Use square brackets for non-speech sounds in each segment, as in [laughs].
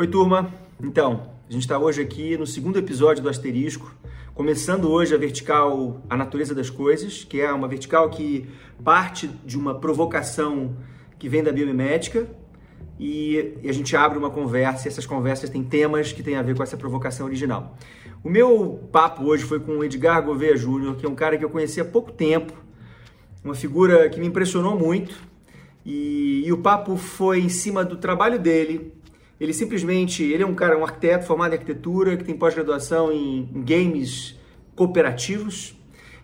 Oi, turma. Então, a gente está hoje aqui no segundo episódio do Asterisco, começando hoje a vertical A Natureza das Coisas, que é uma vertical que parte de uma provocação que vem da biomimética e, a gente abre uma conversa e essas conversas têm temas que têm a ver com essa provocação original. O meu papo hoje foi com o Edgar Gouveia Júnior, que é um cara que eu conheci há pouco tempo, uma figura que me impressionou muito, e, e o papo foi em cima do trabalho dele ele simplesmente, ele é um cara, um arquiteto formado em arquitetura, que tem pós-graduação em, games cooperativos,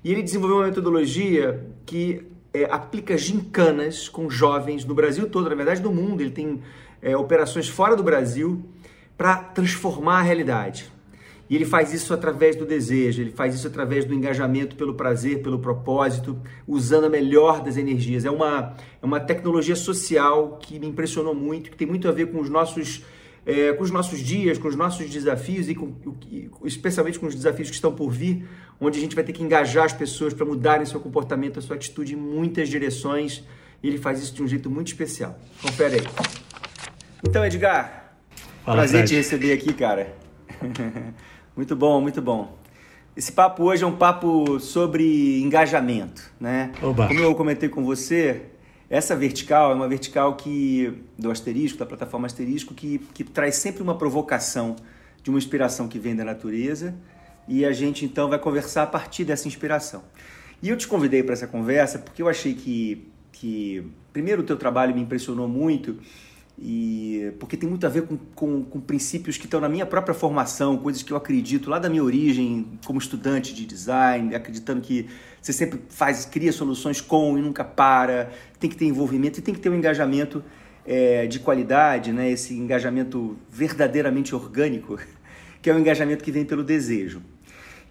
e ele desenvolveu uma metodologia que é, aplica gincanas com jovens no Brasil todo, na verdade no mundo. Ele tem é, operações fora do Brasil para transformar a realidade. E ele faz isso através do desejo, ele faz isso através do engajamento pelo prazer, pelo propósito, usando a melhor das energias. É uma, é uma tecnologia social que me impressionou muito, que tem muito a ver com os nossos, é, com os nossos dias, com os nossos desafios e com, especialmente com os desafios que estão por vir, onde a gente vai ter que engajar as pessoas para mudarem seu comportamento, a sua atitude em muitas direções. E ele faz isso de um jeito muito especial. Confere aí. Então, Edgar, Fala, prazer te receber aqui, cara. [laughs] Muito bom, muito bom. Esse papo hoje é um papo sobre engajamento, né? Oba. Como eu comentei com você, essa vertical é uma vertical que do asterisco, da plataforma asterisco, que, que traz sempre uma provocação de uma inspiração que vem da natureza e a gente então vai conversar a partir dessa inspiração. E eu te convidei para essa conversa porque eu achei que, que primeiro o teu trabalho me impressionou muito e porque tem muito a ver com, com, com, princípios que estão na minha própria formação, coisas que eu acredito lá da minha origem como estudante de design, acreditando que você sempre faz, cria soluções com e nunca para, tem que ter envolvimento e tem que ter um engajamento é, de qualidade, né? esse engajamento verdadeiramente orgânico, [laughs] que é o engajamento que vem pelo desejo.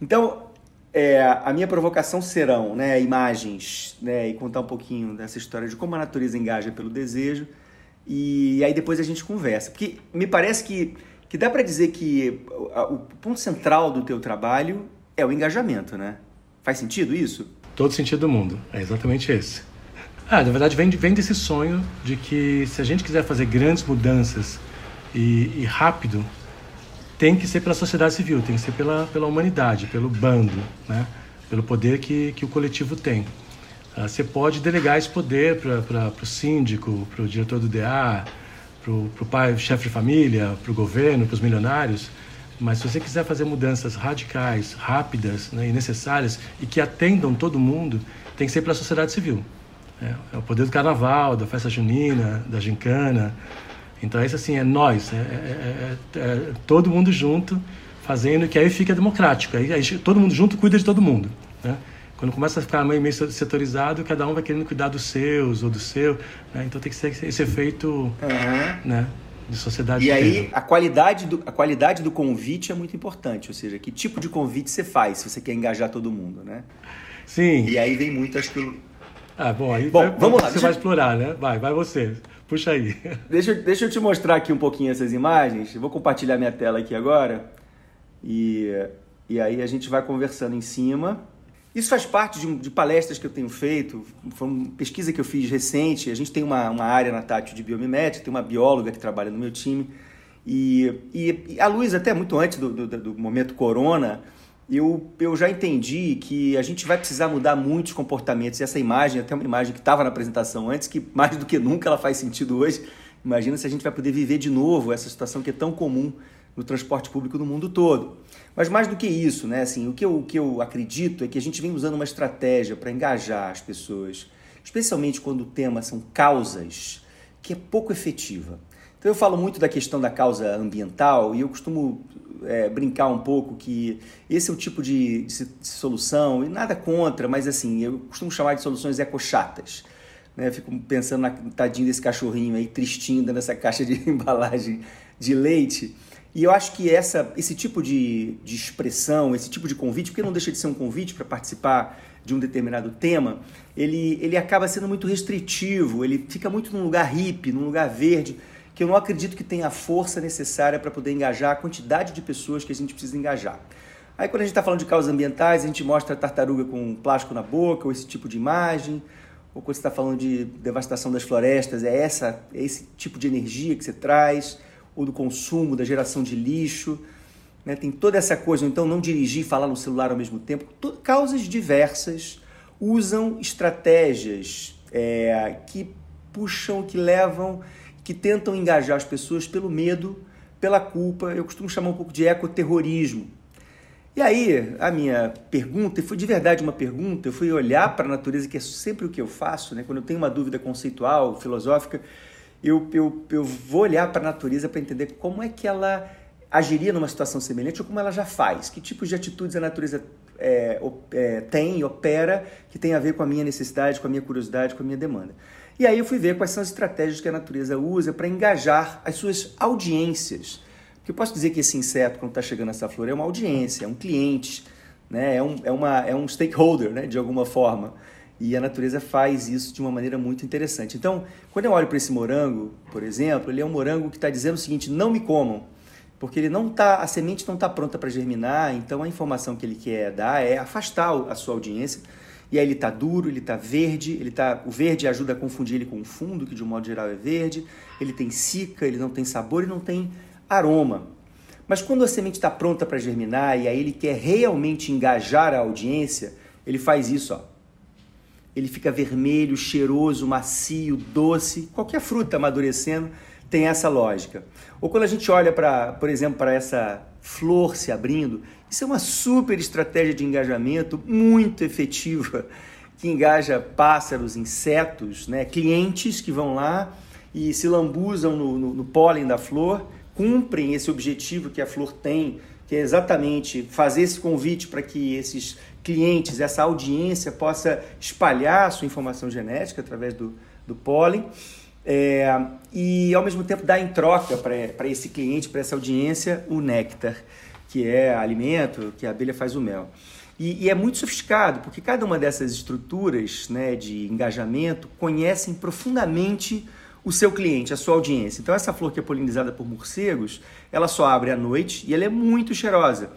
Então, é, a minha provocação serão né, imagens né, e contar um pouquinho dessa história de como a natureza engaja pelo desejo e aí depois a gente conversa. Porque me parece que, que dá para dizer que o, ponto central do teu trabalho é o engajamento, né? Faz sentido isso? Todo sentido do mundo. É exatamente esse. Ah, na verdade vem, vem desse sonho de que se a gente quiser fazer grandes mudanças e, e rápido, tem que ser pela sociedade civil, tem que ser pela, pela humanidade, pelo bando, né? pelo poder que, que o coletivo tem. Ah, você pode delegar esse poder para o síndico, para o diretor do DA, para o pai, chefe de família, para o governo, para os milionários. Mas se você quiser fazer mudanças radicais, rápidas né, e necessárias e que atendam todo mundo, tem que ser pela sociedade civil. É, é o poder do carnaval, da festa junina, da gincana. Então, isso assim, é nós, é, é, é, é todo mundo junto fazendo, que aí fica democrático. Aí, aí, todo mundo junto cuida de todo mundo. Né? Quando começa a ficar meio setorizado, cada um vai querendo cuidar dos seus ou do seu. Né? Então tem que ser esse efeito uhum. né? de sociedade. E aí a qualidade, do, a qualidade do convite é muito importante. Ou seja, que tipo de convite você faz se você quer engajar todo mundo, né? Sim. E aí vem muito, acho que... Ah, bom, aí bom, vai, vamos lá. Você vai explorar, né? Vai, vai você. Puxa aí. [laughs] Deixa, deixa eu te mostrar aqui um pouquinho essas imagens. Eu vou compartilhar minha tela aqui agora. E, e aí a gente vai conversando em cima. Isso faz parte de, de, palestras que eu tenho feito, foi uma pesquisa que eu fiz recente. A gente tem uma, uma área na Tátil de biomimética, tem uma bióloga que trabalha no meu time. E, e, e a luz, até muito antes do, do, do, momento corona, eu, eu já entendi que a gente vai precisar mudar muitos comportamentos. E essa imagem, até uma imagem que estava na apresentação antes, que mais do que nunca ela faz sentido hoje. Imagina se a gente vai poder viver de novo essa situação que é tão comum no transporte público no mundo todo. Mas mais do que isso, né, assim, o, que eu, o que eu acredito é que a gente vem usando uma estratégia para engajar as pessoas, especialmente quando o tema são causas, que é pouco efetiva. Então eu falo muito da questão da causa ambiental e eu costumo é, brincar um pouco que esse é o tipo de, de, de, solução, e nada contra, mas assim, eu costumo chamar de soluções ecochatas. Né? Fico pensando na tadinho desse cachorrinho aí, tristinho, nessa caixa de [laughs] embalagem de leite. E eu acho que essa, esse tipo de, de expressão, esse tipo de convite, porque não deixa de ser um convite para participar de um determinado tema, ele, ele acaba sendo muito restritivo, ele fica muito num lugar hippie, num lugar verde, que eu não acredito que tenha a força necessária para poder engajar a quantidade de pessoas que a gente precisa engajar. Aí quando a gente está falando de causas ambientais, a gente mostra a tartaruga com plástico na boca, ou esse tipo de imagem, ou quando você está falando de devastação das florestas, é, essa, é esse tipo de energia que você traz ou do consumo, da geração de lixo. Né? Tem toda essa coisa, então não dirigir e falar no celular ao mesmo tempo. Causas diversas usam estratégias é, que puxam, que levam, que tentam engajar as pessoas pelo medo, pela culpa. Eu costumo chamar um pouco de ecoterrorismo. E aí, a minha pergunta, e foi de verdade uma pergunta, eu fui olhar para a natureza, que é sempre o que eu faço, né? quando eu tenho uma dúvida conceitual, filosófica, eu, eu, eu vou olhar para a natureza para entender como é que ela agiria numa situação semelhante ou como ela já faz, que tipos de atitudes a natureza é, é, tem, opera, que tem a ver com a minha necessidade, com a minha curiosidade, com a minha demanda. E aí eu fui ver quais são as estratégias que a natureza usa para engajar as suas audiências porque eu posso dizer que esse inseto, quando está chegando nessa flor, é uma audiência, é um cliente, né? é, um, é, uma, é um stakeholder, né? de alguma forma. E a natureza faz isso de uma maneira muito interessante. Então, quando eu olho para esse morango, por exemplo, ele é um morango que está dizendo o seguinte: não me comam, porque ele não tá, a semente não está pronta para germinar. Então, a informação que ele quer dar é afastar a sua audiência. E aí ele está duro, ele está verde, ele tá, o verde ajuda a confundir ele com o fundo, que de um modo geral é verde. Ele tem cica, ele não tem sabor e não tem aroma. Mas quando a semente está pronta para germinar e aí ele quer realmente engajar a audiência, ele faz isso, ó. Ele fica vermelho, cheiroso, macio, doce. Qualquer fruta amadurecendo tem essa lógica. Ou quando a gente olha para, por exemplo, para essa flor se abrindo, isso é uma super estratégia de engajamento muito efetiva que engaja pássaros, insetos, né, clientes que vão lá e se lambuzam no, no, no pólen da flor cumprem esse objetivo que a Flor tem, que é exatamente fazer esse convite para que esses clientes, essa audiência possa espalhar a sua informação genética através do, do pólen. É, e ao mesmo tempo dar em troca para esse cliente, para essa audiência, o néctar, que é alimento, que a abelha faz o mel. E, e, é muito sofisticado, porque cada uma dessas estruturas né, de engajamento conhecem profundamente o seu cliente, a sua audiência. Então essa flor que é polinizada por morcegos, ela só abre à noite e ela é muito cheirosa.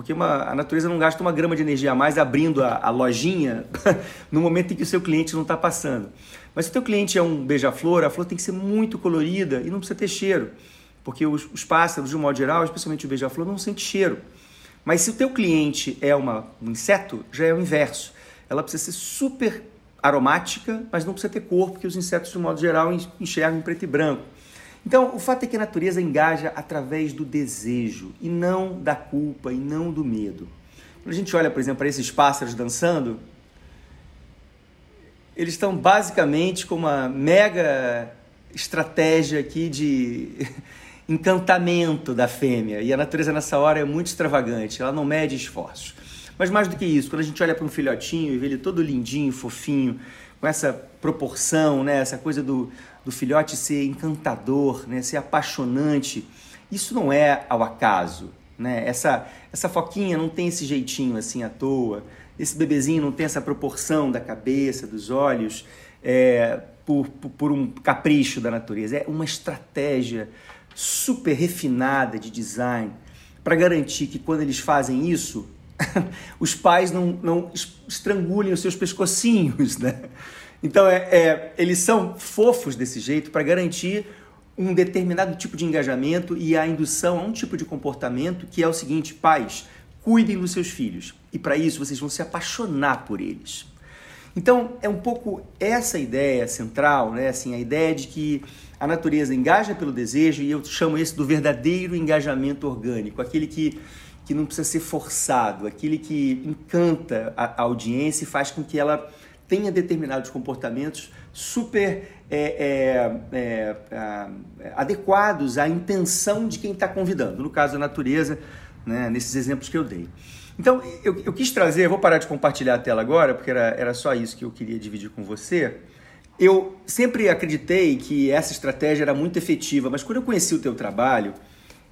Porque uma, a natureza não gasta uma grama de energia a mais abrindo a, a lojinha [laughs] no momento em que o seu cliente não está passando. Mas se o teu cliente é um beija-flor, a flor tem que ser muito colorida e não precisa ter cheiro. Porque os, os pássaros, de um modo geral, especialmente o beija-flor, não sente cheiro. Mas se o teu cliente é uma, um inseto, já é o inverso. Ela precisa ser super aromática, mas não precisa ter cor, porque os insetos, de um modo geral, enxergam em preto e branco. Então, o fato é que a natureza engaja através do desejo, e não da culpa, e não do medo. Quando a gente olha, por exemplo, para esses pássaros dançando, eles estão basicamente com uma mega estratégia aqui de [laughs] encantamento da fêmea. E a natureza nessa hora é muito extravagante, ela não mede esforços. Mas mais do que isso, quando a gente olha para um filhotinho e vê ele todo lindinho, fofinho, com essa proporção, né? essa coisa do, do filhote ser encantador, né? ser apaixonante, isso não é ao acaso. Né? Essa, essa foquinha não tem esse jeitinho assim à toa, esse bebezinho não tem essa proporção da cabeça, dos olhos, é, por, por, por um capricho da natureza. É uma estratégia super refinada de design para garantir que quando eles fazem isso, [laughs] os pais não, não estrangulem os seus pescocinhos, né? Então, é, é, eles são fofos desse jeito para garantir um determinado tipo de engajamento e a indução a um tipo de comportamento que é o seguinte: pais, cuidem dos seus filhos. E para isso vocês vão se apaixonar por eles. Então, é um pouco essa ideia central, né? assim, a ideia de que a natureza engaja pelo desejo, e eu chamo esse do verdadeiro engajamento orgânico, aquele que que não precisa ser forçado, aquele que encanta a, audiência e faz com que ela tenha determinados comportamentos super é, é, é, é adequados à intenção de quem está convidando. No caso da natureza, né, nesses exemplos que eu dei. Então, eu, eu, quis trazer, vou parar de compartilhar a tela agora, porque era, era só isso que eu queria dividir com você. Eu sempre acreditei que essa estratégia era muito efetiva, mas quando eu conheci o teu trabalho,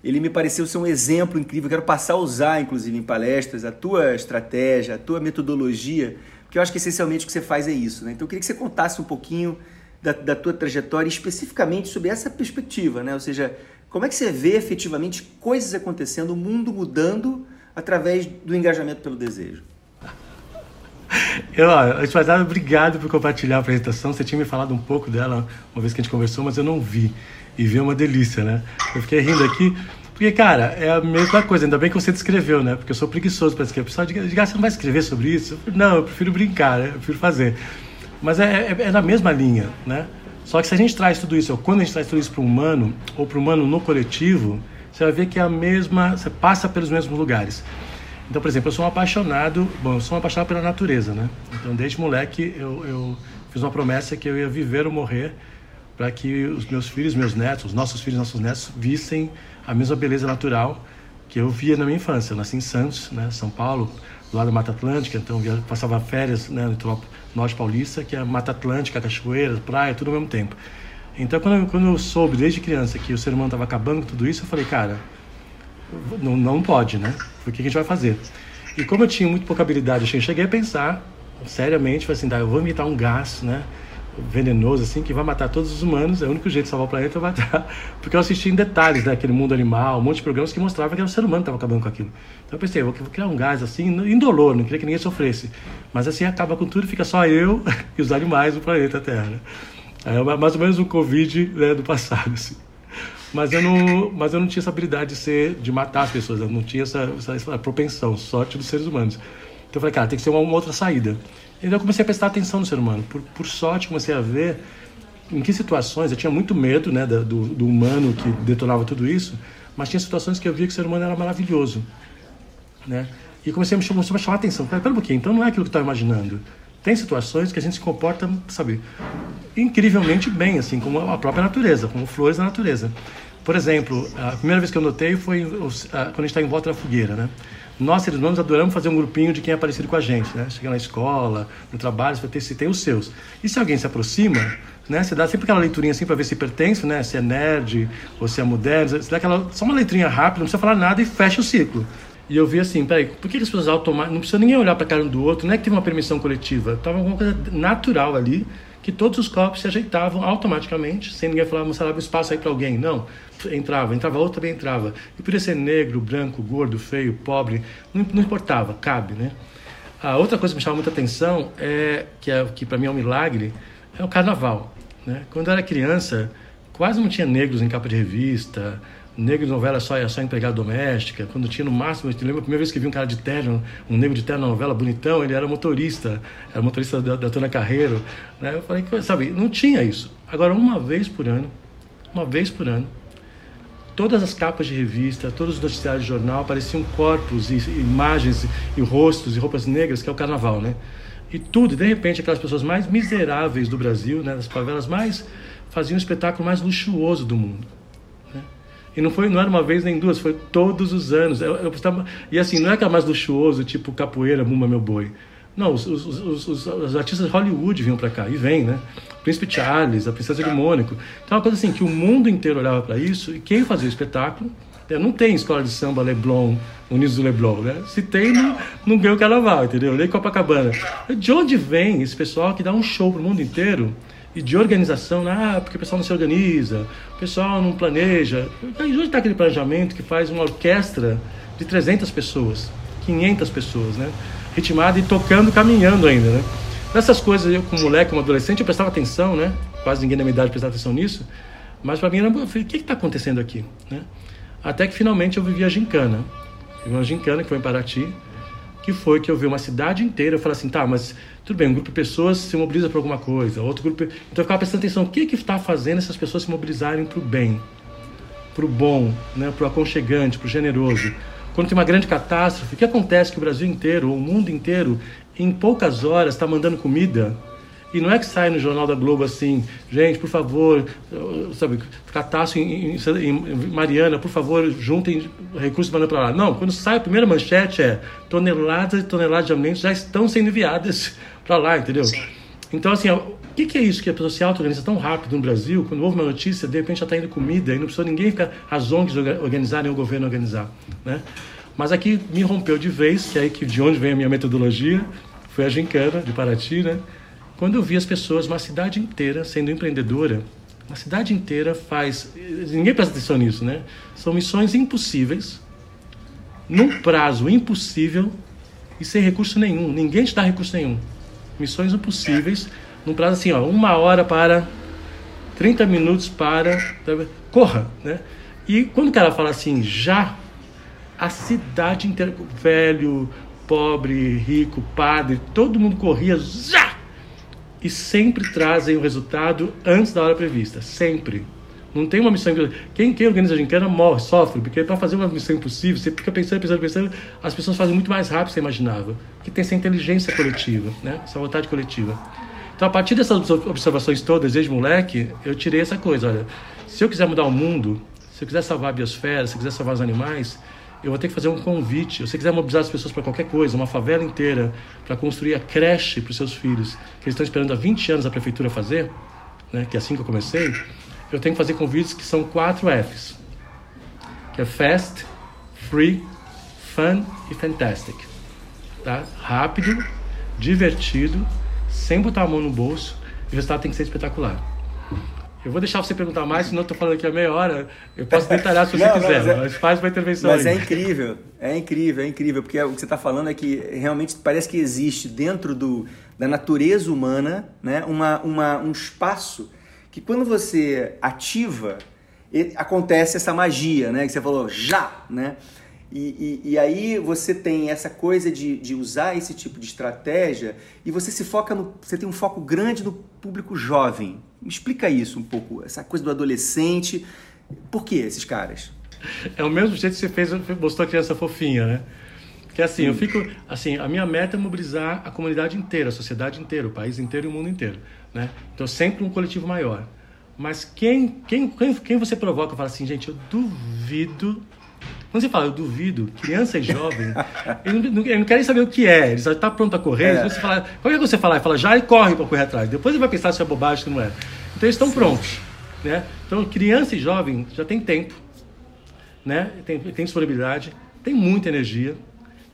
ele me pareceu ser um exemplo incrível. Quero passar a usar, inclusive, em palestras, a tua estratégia, a tua metodologia, porque eu acho que essencialmente o que você faz é isso. Né? Então eu queria que você contasse um pouquinho da, da tua trajetória, especificamente sobre essa perspectiva, né? ou seja, como é que você vê efetivamente coisas acontecendo, o mundo mudando através do engajamento pelo desejo? Eu, Espadado, obrigado por compartilhar a apresentação. Você tinha me falado um pouco dela uma vez que a gente conversou, mas eu não vi. e ver uma delícia, né? Eu fiquei rindo aqui, porque, cara, é a mesma coisa. Ainda bem que você descreveu, né? Porque eu sou preguiçoso para escrever. Pessoal diga, ah, você não vai escrever sobre isso? Não, eu prefiro brincar, eu prefiro fazer. Mas é, é, é na mesma linha, né? Só que se a gente traz tudo isso, ou quando a gente traz tudo isso para o humano, ou para o humano no coletivo, você vai ver que é a mesma, você passa pelos mesmos lugares. Então, por exemplo, eu sou um apaixonado, bom, eu sou um apaixonado pela natureza, né? Então, desde moleque, eu, eu fiz uma promessa que eu ia viver ou morrer para que os meus filhos, meus netos, os nossos filhos, nossos netos, vissem a mesma beleza natural que eu via na minha infância. Eu nasci em Santos, né, São Paulo, do lado da Mata Atlântica, então eu passava férias né, no norte paulista, que é Mata Atlântica, cachoeira, praia, tudo ao mesmo tempo. Então, quando eu, quando eu soube desde criança que o ser humano estava acabando com tudo isso, eu falei, cara, não, não pode, né? O que a gente vai fazer? E como eu tinha muito pouca habilidade, eu cheguei a pensar seriamente, falei assim, tá, eu vou imitar um gás, né? Venenoso assim que vai matar todos os humanos. É o único jeito de salvar o planeta é matar. [laughs] Porque eu assisti em detalhes né, aquele mundo animal, um monte de programas que mostrava que o ser humano estava acabando com aquilo. Então eu pensei, vou criar um gás assim, indolor, não queria que ninguém sofresse. Mas assim acaba com tudo, fica só eu [laughs] e os animais do planeta Terra. Né? É mais ou menos o Covid né, do passado. Assim. Mas eu, não, mas eu não tinha essa habilidade de, ser, de matar as pessoas, eu não tinha essa, essa propensão, sorte dos seres humanos. Então eu falei, cara, tem que ser uma, uma outra saída. Então eu comecei a prestar atenção no ser humano. Por, por sorte, comecei a ver em que situações, eu tinha muito medo né, do, do humano que detonava tudo isso, mas tinha situações que eu via que o ser humano era maravilhoso. Né? E comecei a me chamar, a chamar a atenção. Pera um pouquinho, então não é aquilo que eu estava imaginando. Tem situações que a gente se comporta, sabe, incrivelmente bem, assim, como a própria natureza, como flores da natureza. Por exemplo, a primeira vez que eu notei foi quando a gente está em volta da fogueira, né? Nós, seres humanos, adoramos fazer um grupinho de quem é parecido com a gente, né? Chega na escola, no trabalho, você se tem os seus. E se alguém se aproxima, né? Você dá sempre aquela leiturinha assim para ver se pertence, né? Se é nerd ou se é moderno. Você dá aquela, só uma letrinha rápida, não precisa falar nada e fecha o ciclo. E eu vi assim, peraí, por que as pessoas automaticamente... Não precisa ninguém olhar para a cara um do outro, não é que teve uma permissão coletiva. Tava alguma coisa natural ali, que todos os corpos se ajeitavam automaticamente, sem ninguém falar, vamos um espaço aí para alguém. Não entrava, entrava outro também entrava. E podia ser negro, branco, gordo, feio, pobre, não, não importava, cabe, né? A outra coisa que me chama muita atenção é que, é, que para mim é um milagre é o carnaval. Né? Quando eu era criança, quase não tinha negros em capa de revista, negro de novela só só empregada doméstica. Quando tinha no máximo, eu lembro a primeira vez que vi um cara de terno, um negro de terno na novela, bonitão, ele era motorista, era motorista da, da Tona Carreiro. Né? Eu falei, sabe, não tinha isso. Agora, uma vez por ano, uma vez por ano, todas as capas de revista, todos os noticiários de jornal apareciam corpos e imagens e rostos e roupas negras, que é o carnaval, né? E tudo, de repente, aquelas pessoas mais miseráveis do Brasil, né, das favelas mais, faziam o espetáculo mais luxuoso do mundo. E não foi, não era uma vez nem duas, foi todos os anos. Eu, eu, e assim, não é que é mais luxuoso, tipo capoeira, Muma Meu Boi. Não, os, os, os, os artistas de Hollywood vinham para cá, e vêm, né? Príncipe Charles, a Princesa de Mônaco. Então, é uma coisa assim, que o mundo inteiro olhava para isso, e quem fazia o espetáculo, né? não tem escola de samba Leblon, Unidos do Leblon, né? Se tem, não, não ganha o carnaval, entendeu? Nem Copacabana. De onde vem esse pessoal que dá um show pro mundo inteiro e de organização, né? ah, porque o pessoal não se organiza, o pessoal não planeja. E onde está aquele planejamento que faz uma orquestra de 300 pessoas, 500 pessoas, né? ritmada e tocando, caminhando ainda, né? Nessas coisas, eu como moleque, como adolescente, eu prestava atenção, né? Quase ninguém na minha idade prestava atenção nisso. Mas para mim era, eu falei, o que está acontecendo aqui, né? Até que finalmente eu vivi a gincana. Uma gincana que foi em Paraty, que foi que eu vi uma cidade inteira, eu falei assim, tá, mas tudo bem, um grupo de pessoas se mobiliza para alguma coisa, outro grupo... Então eu ficava prestando atenção, o que que está fazendo essas pessoas se mobilizarem para o bem, para o bom, né? para o aconchegante, para o generoso quando tem uma grande catástrofe, o que acontece que o Brasil inteiro, o mundo inteiro, em poucas horas está mandando comida e não é que sai no Jornal da Globo assim, gente, por favor, sabe, catástrofe em, em, em Mariana, por favor, juntem recursos para lá. Não, quando sai a primeira manchete é toneladas e toneladas de alimentos já estão sendo enviadas para lá, entendeu? Sim. Então, assim, o que, que, é isso que a pessoa se auto-organiza tão rápido no Brasil? Quando houve uma notícia, de repente já está indo comida e não precisa ninguém ficar, as ONGs organizarem o governo organizar, né? Mas aqui me rompeu de vez, que é aí que de onde vem a minha metodologia, foi a gincana de Paraty, né? Quando eu vi as pessoas, uma cidade inteira sendo empreendedora, uma cidade inteira faz, ninguém presta atenção nisso, né? São missões impossíveis, num prazo impossível e sem recurso nenhum. Ninguém te dá recurso nenhum. Missões impossíveis, num prazo assim, ó, uma hora para 30 minutos para corra, né? E quando o cara fala assim, já, a cidade inteira, velho, pobre, rico, padre, todo mundo corria, já! E sempre trazem o resultado antes da hora prevista, sempre. Não tem uma missão Quem, quem organiza a gincana morre, sofre, porque para fazer uma missão impossível, você fica pensando, pensando, pensando, as pessoas fazem muito mais rápido do que você imaginava. Porque tem essa inteligência coletiva, né? essa vontade coletiva. Então, a partir dessas observações todas, desde moleque, eu tirei essa coisa. Olha, se eu quiser mudar o mundo, se eu quiser salvar a biosfera, se eu quiser salvar os animais, eu vou ter que fazer um convite. Se você quiser mobilizar as pessoas para qualquer coisa, uma favela inteira, para construir a creche para os seus filhos, que eles estão esperando há 20 anos a prefeitura fazer, né, que é assim que eu comecei, eu tenho que fazer convites que são quatro Fs, que é Fast, Free, Fun e Fantastic. Tá? Rápido, divertido, sem botar a mão no bolso, e o resultado tem que ser espetacular. Eu vou deixar você perguntar mais, senão eu estou falando aqui a meia hora. Eu posso [laughs] detalhar se você não, quiser, mas, é, mas, faz uma intervenção Mas aí. é incrível, é incrível, é incrível, porque o que você está falando é que realmente parece que existe dentro do, da natureza humana né, uma, uma, um espaço que quando você ativa, acontece essa magia, né? Que você falou, já, né? E, e, e, aí você tem essa coisa de, de usar esse tipo de estratégia e você se foca no. Você tem um foco grande no público jovem. Me explica isso um pouco, essa coisa do adolescente. Por que esses caras? É o mesmo jeito que você fez, mostrou a criança fofinha, né? Que assim, Sim. eu fico. Assim, a minha meta é mobilizar a comunidade inteira, a sociedade inteira, o país inteiro e o mundo inteiro. Né? Então, sempre um coletivo maior. Mas quem, quem, quem, quem você provoca fala assim, gente, eu duvido. Quando você fala, eu duvido, criança e jovem, [laughs] eles não, ele não querem saber o que é, ele já está pronto a correr. É. Você fala, qual é que você fala? Ele fala, já e corre para correr atrás. Depois ele vai pensar se é bobagem ou não é. Então eles estão prontos. Né? Então, criança e jovem já tem tempo, né? tem, tem disponibilidade, tem muita energia,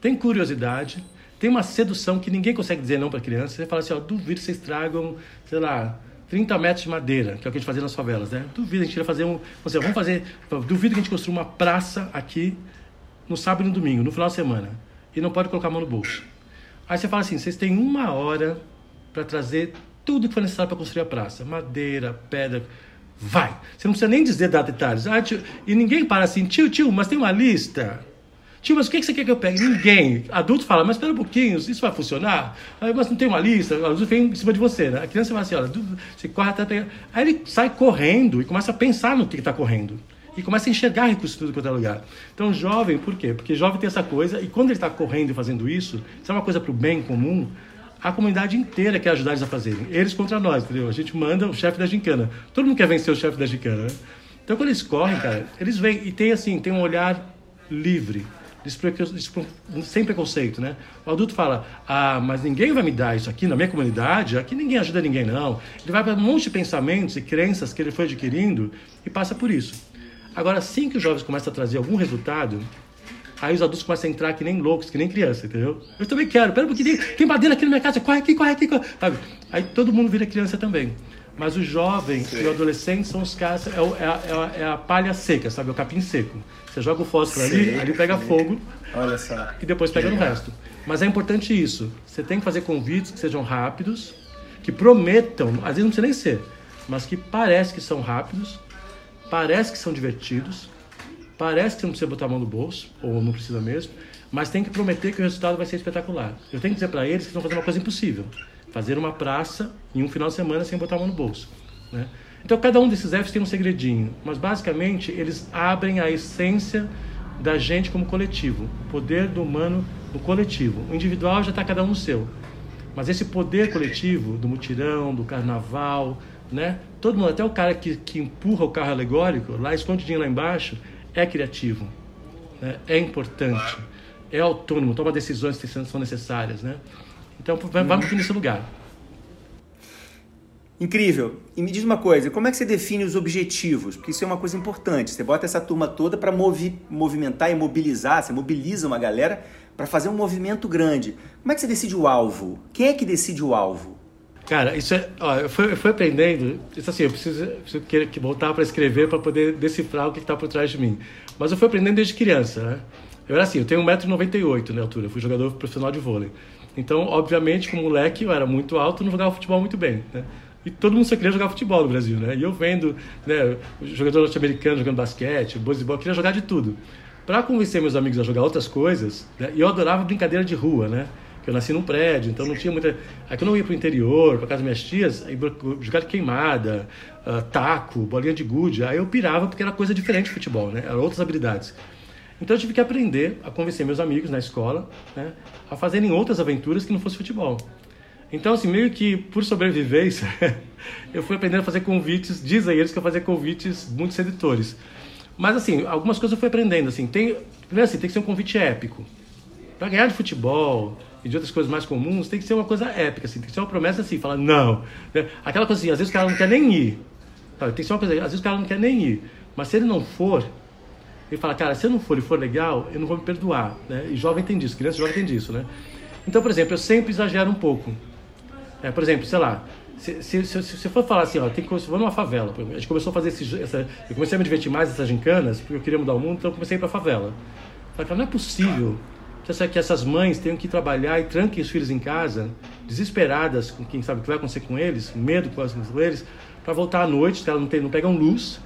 tem curiosidade, tem uma sedução que ninguém consegue dizer não para criança. Você fala assim, ó, duvido que vocês tragam, sei lá, 30 metros de madeira, que é o que a gente fazia nas favelas, né? Duvido a gente ia fazer um, você, vamos fazer, duvido que a gente construa uma praça aqui no sábado e no domingo, no final de semana, e não pode colocar a mão no bolso. Aí você fala assim, vocês têm uma hora para trazer tudo que for necessário para construir a praça, madeira, pedra, vai. Você não precisa nem dizer dar detalhes. Ah, tio, e ninguém para assim, tio, tio, mas tem uma lista. Tio, mas o que você quer que eu pegue? Ninguém. Adulto fala, mas espera um pouquinho, isso vai funcionar? Aí, mas não tem uma lista, o adulto vem em cima de você, né? A criança fala assim, olha, você corre até pegar. Aí ele sai correndo e começa a pensar no que está correndo. E começa a enxergar recursos tudo quanto é lugar. Então, jovem, por quê? Porque jovem tem essa coisa, e quando ele está correndo e fazendo isso, isso é uma coisa para o bem comum, a comunidade inteira quer ajudar eles a fazerem. Eles contra nós, entendeu? A gente manda o chefe da gincana. Todo mundo quer vencer o chefe da gincana, né? Então, quando eles correm, cara, eles vêm e tem assim, tem um olhar livre sem preconceito, né? O adulto fala, ah, mas ninguém vai me dar isso aqui na minha comunidade, aqui ninguém ajuda ninguém, não. Ele vai para um monte de pensamentos e crenças que ele foi adquirindo e passa por isso. Agora, assim que os jovens começam a trazer algum resultado, aí os adultos começam a entrar que nem loucos, que nem criança, entendeu? Eu também quero, pera um pouquinho, tem madeira aqui na minha casa, corre aqui, corre aqui, corre. Sabe? Aí todo mundo vira criança também. Mas o jovem Sim. e o adolescente são os caras, é, é, a, é, a, palha seca, sabe? É o capim seco. Você joga o fósforo Sim. ali, ali pega fogo. Olha só. E depois pega no resto. Mas é importante isso. Você tem que fazer convites que sejam rápidos, que prometam, às vezes não precisa nem ser, mas que parece que são rápidos, parece que são divertidos, parece que você não precisa botar a mão no bolso, ou não precisa mesmo, mas tem que prometer que o resultado vai ser espetacular. Eu tenho que dizer para eles que estão fazendo uma coisa impossível fazer uma praça em um final de semana sem botar a mão no bolso. Né? Então, cada um desses Fs tem um segredinho, mas basicamente eles abrem a essência da gente como coletivo, o poder do humano no coletivo. O individual já está cada um no seu, mas esse poder coletivo do mutirão, do carnaval, né? Todo mundo, até o cara que, que empurra o carro alegórico, lá escondidinho lá embaixo, é criativo, né? é importante, é autônomo, toma decisões que são necessárias, né? Então vamos aqui nesse lugar. Incrível. E me diz uma coisa, como é que você define os objetivos? Porque isso é uma coisa importante. Você bota essa turma toda para movi movimentar e mobilizar, você mobiliza uma galera para fazer um movimento grande. Como é que você decide o alvo? Quem é que decide o alvo? Cara, isso é. Ó, eu, fui, eu fui aprendendo. Isso assim, eu preciso, preciso que, voltar para escrever para poder decifrar o que está por trás de mim. Mas eu fui aprendendo desde criança, né? Eu era assim, eu tenho 1,98m na altura, eu fui jogador profissional de vôlei. Então, obviamente, como moleque, eu era muito alto e não jogava futebol muito bem. Né? E todo mundo só queria jogar futebol no Brasil, né? E eu vendo, né, jogador norte-americano jogando basquete, beisebol, queria jogar de tudo. Para convencer meus amigos a jogar outras coisas, né, eu adorava brincadeira de rua, né? eu nasci num prédio, então não tinha muita. Aí quando eu ia para o interior, para casa das minhas tias, aí jogar de queimada, uh, taco, bolinha de gude, aí eu pirava porque era coisa diferente de futebol, né? Eram outras habilidades. Então eu tive que aprender a convencer meus amigos na escola né, a fazerem outras aventuras que não fosse futebol. Então, assim, meio que por sobrevivência, [laughs] eu fui aprendendo a fazer convites, dizem eles que eu fazia convites muito sedutores. Mas, assim, algumas coisas eu fui aprendendo, assim, tem, primeiro assim, tem que ser um convite épico. Para ganhar de futebol, e de outras coisas mais comuns, tem que ser uma coisa épica, assim, tem que ser uma promessa assim, falar não. Né? Aquela coisa assim, às vezes o cara não quer nem ir. Tem que ser uma coisa, às vezes o cara não quer nem ir. Mas se ele não for, ele fala, cara, se eu não for e for legal, eu não vou me perdoar. Né? E jovem tem disso, criança jovem tem disso, né? Então, por exemplo, eu sempre exagero um pouco. É, por exemplo, sei lá, se, se, se, se for falar assim, ó, tem que vamos numa favela. A gente começou a fazer esse, essa, eu comecei a me divertir mais nessas gincanas, porque eu queria mudar o mundo, então eu comecei a ir pra favela. Falei, cara, não é possível que essas mães tenham que trabalhar e tranquem os filhos em casa, desesperadas com quem sabe o que vai acontecer com eles, medo com eles, para voltar à noite, elas não, tem, não pegam luz,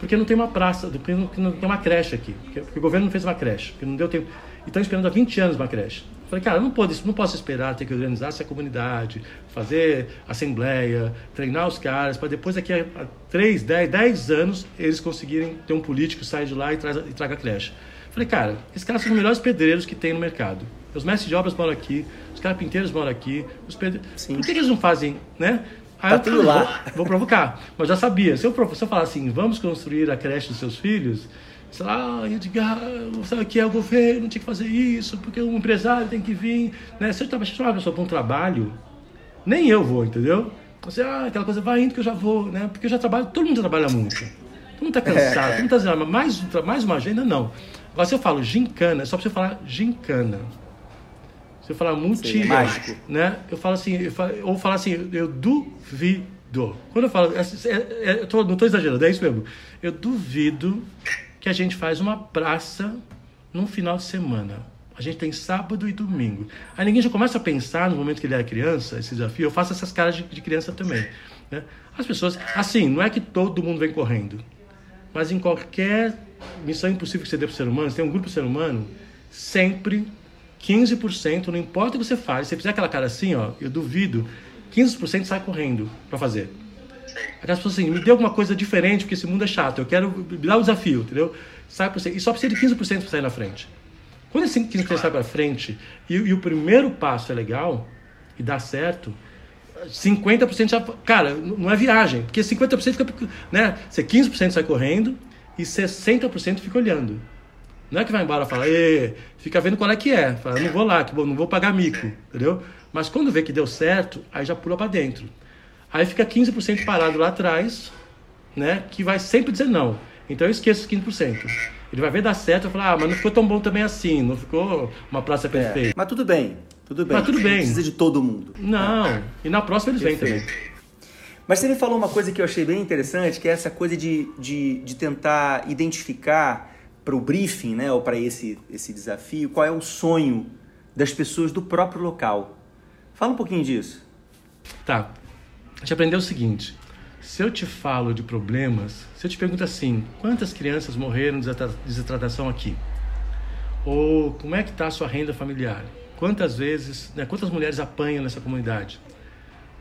porque não tem uma praça, porque não, não tem uma creche aqui, porque, porque, o governo não fez uma creche, porque não deu tempo. E estão esperando há 20 anos uma creche. Falei, cara, não, pode, não posso esperar ter que organizar essa comunidade, fazer assembleia, treinar os caras, para depois, daqui a 3, 10, 10 anos, eles conseguirem ter um político que sai de lá e, traz, e traga a creche. Falei, cara, esses caras são os melhores pedreiros que tem no mercado. Os mestres de obras moram aqui, os carpinteiros moram aqui, os pedreiros. Por que eles não fazem, né? Aí tá eu tudo lá. Vou, vou, provocar. Mas já sabia. Se eu, se eu falar assim, vamos construir a creche dos seus filhos, sei lá, Edgar, sabe que é o governo, tinha que fazer isso, porque o empresário tem que vir. Né? Se eu chamar uma pessoa para um trabalho, nem eu vou, entendeu? Você, ah, aquela coisa, vai indo que eu já vou, né? Porque eu já trabalho, todo mundo trabalha muito. Todo mundo está cansado, é. todo mundo está dizendo, mais, mais uma agenda, não. Agora, se eu falo gincana, é só para você falar gincana. Eu falar multi, mágico. né? Eu falo assim, eu falo, ou falar assim, eu duvido. Quando eu falo, é, é, é, eu tô, não estou exagerando, é isso mesmo. Eu duvido que a gente faz uma praça num final de semana. A gente tem sábado e domingo. Aí ninguém já começa a pensar no momento que ele era criança, esse desafio. Eu faço essas caras de, de criança também. Né? As pessoas, assim, não é que todo mundo vem correndo, mas em qualquer missão impossível que você dê para o ser humano, você tem um grupo de ser humano, sempre 15%, não importa o que você faz, se você fizer aquela cara assim, ó, eu duvido, 15% sai correndo para fazer. Aquelas pessoas assim, me dê alguma coisa diferente, porque esse mundo é chato, eu quero me dar o um desafio, entendeu? Sai você, e só precisa de 15% para sair na frente. Quando esse 15% sai para frente e, e, o primeiro passo é legal e dá certo, 50% já. Cara, não é viagem, porque 50% fica. Né, você 15% sai correndo, e 60% fica olhando. Não é que vai embora e fala, fica vendo qual é que é. Fala, não vou lá, que não vou pagar mico, entendeu? Mas quando vê que deu certo, aí já pula para dentro. Aí fica 15% parado lá atrás, né? Que vai sempre dizer não. Então eu esqueço os 15%. Ele vai ver dar certo e falar, ah, mas não ficou tão bom também assim, não ficou uma praça é, perfeita. É, mas tudo bem, tudo bem. Mas tudo bem. Não precisa de todo mundo. Não, e na próxima eles Perfeito. vêm também. Mas você me falou uma coisa que eu achei bem interessante, que é essa coisa de, de, de tentar identificar para o briefing, né, ou para esse, esse desafio, qual é o sonho das pessoas do próprio local. Fala um pouquinho disso. Tá. A gente aprendeu o seguinte: se eu te falo de problemas, se eu te pergunto assim, quantas crianças morreram de desidratação aqui? Ou como é que está a sua renda familiar? Quantas vezes, né, quantas mulheres apanham nessa comunidade?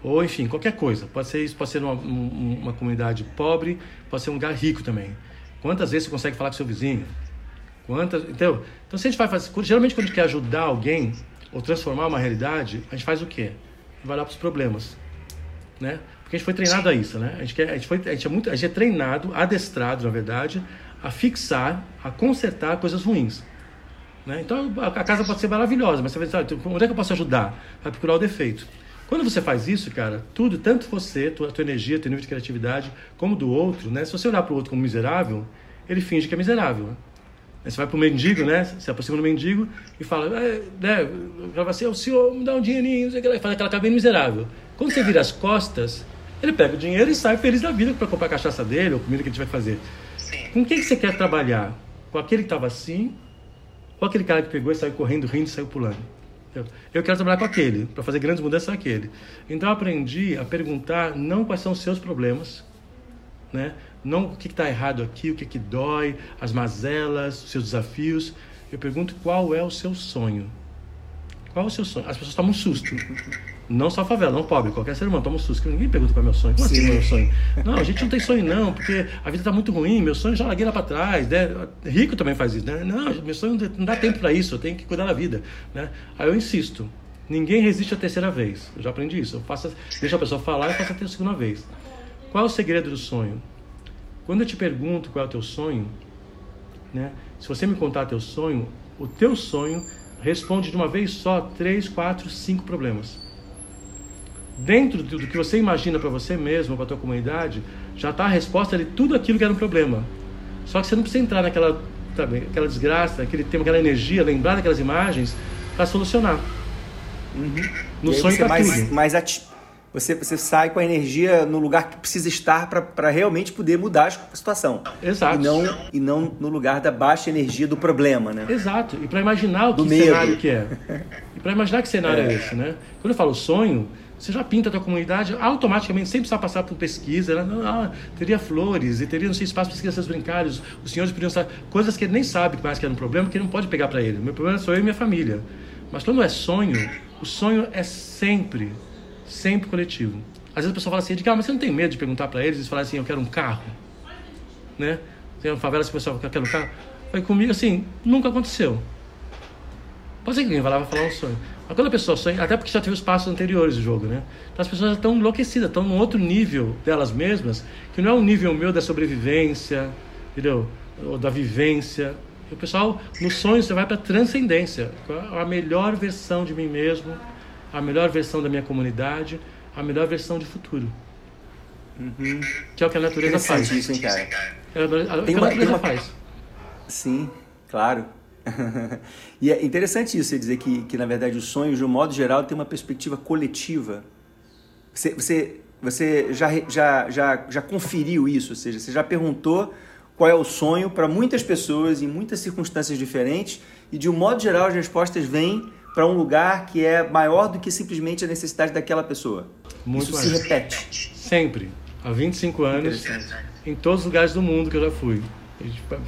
Ou enfim, qualquer coisa. Pode ser isso, pode ser uma, uma comunidade pobre, pode ser um lugar rico também. Quantas vezes você consegue falar com seu vizinho? Quantas, entendeu? Então se a gente vai fazer, geralmente quando a gente quer ajudar alguém ou transformar uma realidade, a gente faz o quê? Vai lá para os problemas, né? Porque a gente foi treinado a isso, né? A gente, quer, a gente, foi, a gente é muito, a gente é treinado, adestrado, na verdade, a fixar, a consertar coisas ruins. Né? Então a casa pode ser maravilhosa, mas você vai dizer, ah, onde é que eu posso ajudar? Vai procurar o defeito. Quando você faz isso, cara, tudo, tanto você, tua, tua energia, teu nível de criatividade, como do outro, né? Se você olhar para o outro como miserável, ele finge que é miserável. Né? Você vai para o mendigo, né? Se aproxima do mendigo e fala, é, né? Fala assim, o senhor me dá um dinheirinho, não sei o que lá. E fala aquela cara bem miserável. Quando você vira as costas, ele pega o dinheiro e sai feliz da vida para comprar a cachaça dele ou comida que a gente vai fazer. Com quem que você quer trabalhar? Com aquele que estava assim ou aquele cara que pegou e saiu correndo, rindo e saiu pulando? Eu, eu quero trabalhar com aquele, para fazer grandes mudanças aquele. Então eu aprendi a perguntar não quais são os seus problemas, né? Não o que está errado aqui, o que, que dói, as mazelas, os seus desafios. Eu pergunto qual é o seu sonho. Qual é o seu sonho? As pessoas tomam um susto. Não só favela, não pobre, qualquer ser humano toma um susto. Ninguém pergunta qual é meu sonho. Como assim meu sonho? Não, a gente não tem sonho não, porque a vida está muito ruim, meu sonho já larguei lá para trás. Né? Rico também faz isso, né? Não, meu sonho não dá tempo para isso, eu tenho que cuidar da vida. Né? Aí eu insisto, ninguém resiste a terceira vez. Eu já aprendi isso. Eu faço, deixo a pessoa falar e faço a segunda vez. Qual é o segredo do sonho? Quando eu te pergunto qual é o teu sonho, né? se você me contar teu sonho, o teu sonho responde de uma vez só três, quatro, cinco problemas dentro do que você imagina para você mesmo, para a tua comunidade, já está a resposta de tudo aquilo que era um problema. Só que você não precisa entrar naquela sabe, aquela desgraça, aquele tema, aquela energia, lembrar daquelas imagens para solucionar. Uhum. No sonho está tudo. Mais ati... você, você sai com a energia no lugar que precisa estar para realmente poder mudar a situação. Exato. E não, e não no lugar da baixa energia do problema, né? Exato. E para imaginar o que cenário que é. E para imaginar que cenário é. é esse, né? Quando eu falo sonho, você já pinta a tua comunidade, automaticamente, sem precisar passar por pesquisa, né? ah, teria flores e teria, não sei, espaço para as crianças brincarem, os, senhores poderiam saber, coisas que ele nem sabe mais que é um problema, que ele não pode pegar para ele. Meu problema sou eu e minha família. Mas quando é sonho, o sonho é sempre, sempre coletivo. Às vezes a pessoa fala assim, ah, mas você não tem medo de perguntar para eles e falar assim, eu quero um carro? Né? Tem uma favela que o pessoal quer um carro. Foi comigo assim, nunca aconteceu. Pode ser que alguém vai lá e vai falar um sonho. Mas quando a pessoa sonha, até porque já teve os passos anteriores do jogo, né? Então as pessoas estão enlouquecidas, estão num outro nível delas mesmas, que não é um nível meu da sobrevivência, entendeu? Ou da vivência. E o pessoal, no sonho, você vai para transcendência. A melhor versão de mim mesmo, a melhor versão da minha comunidade, a melhor versão de futuro. Uhum. Que é o que a natureza faz. Isso, hein, cara? É, é o que a natureza uma... faz. Sim, claro. [laughs] e é interessante isso, você dizer que, que, na verdade, os sonhos, de um modo geral, tem uma perspectiva coletiva. Você, você, você já, já, já, já conferiu isso, ou seja, você já perguntou qual é o sonho para muitas pessoas em muitas circunstâncias diferentes e, de um modo geral, as respostas vêm para um lugar que é maior do que simplesmente a necessidade daquela pessoa. Muito isso mais. se repete. Sempre. Há 25 anos, em todos os lugares do mundo que eu já fui,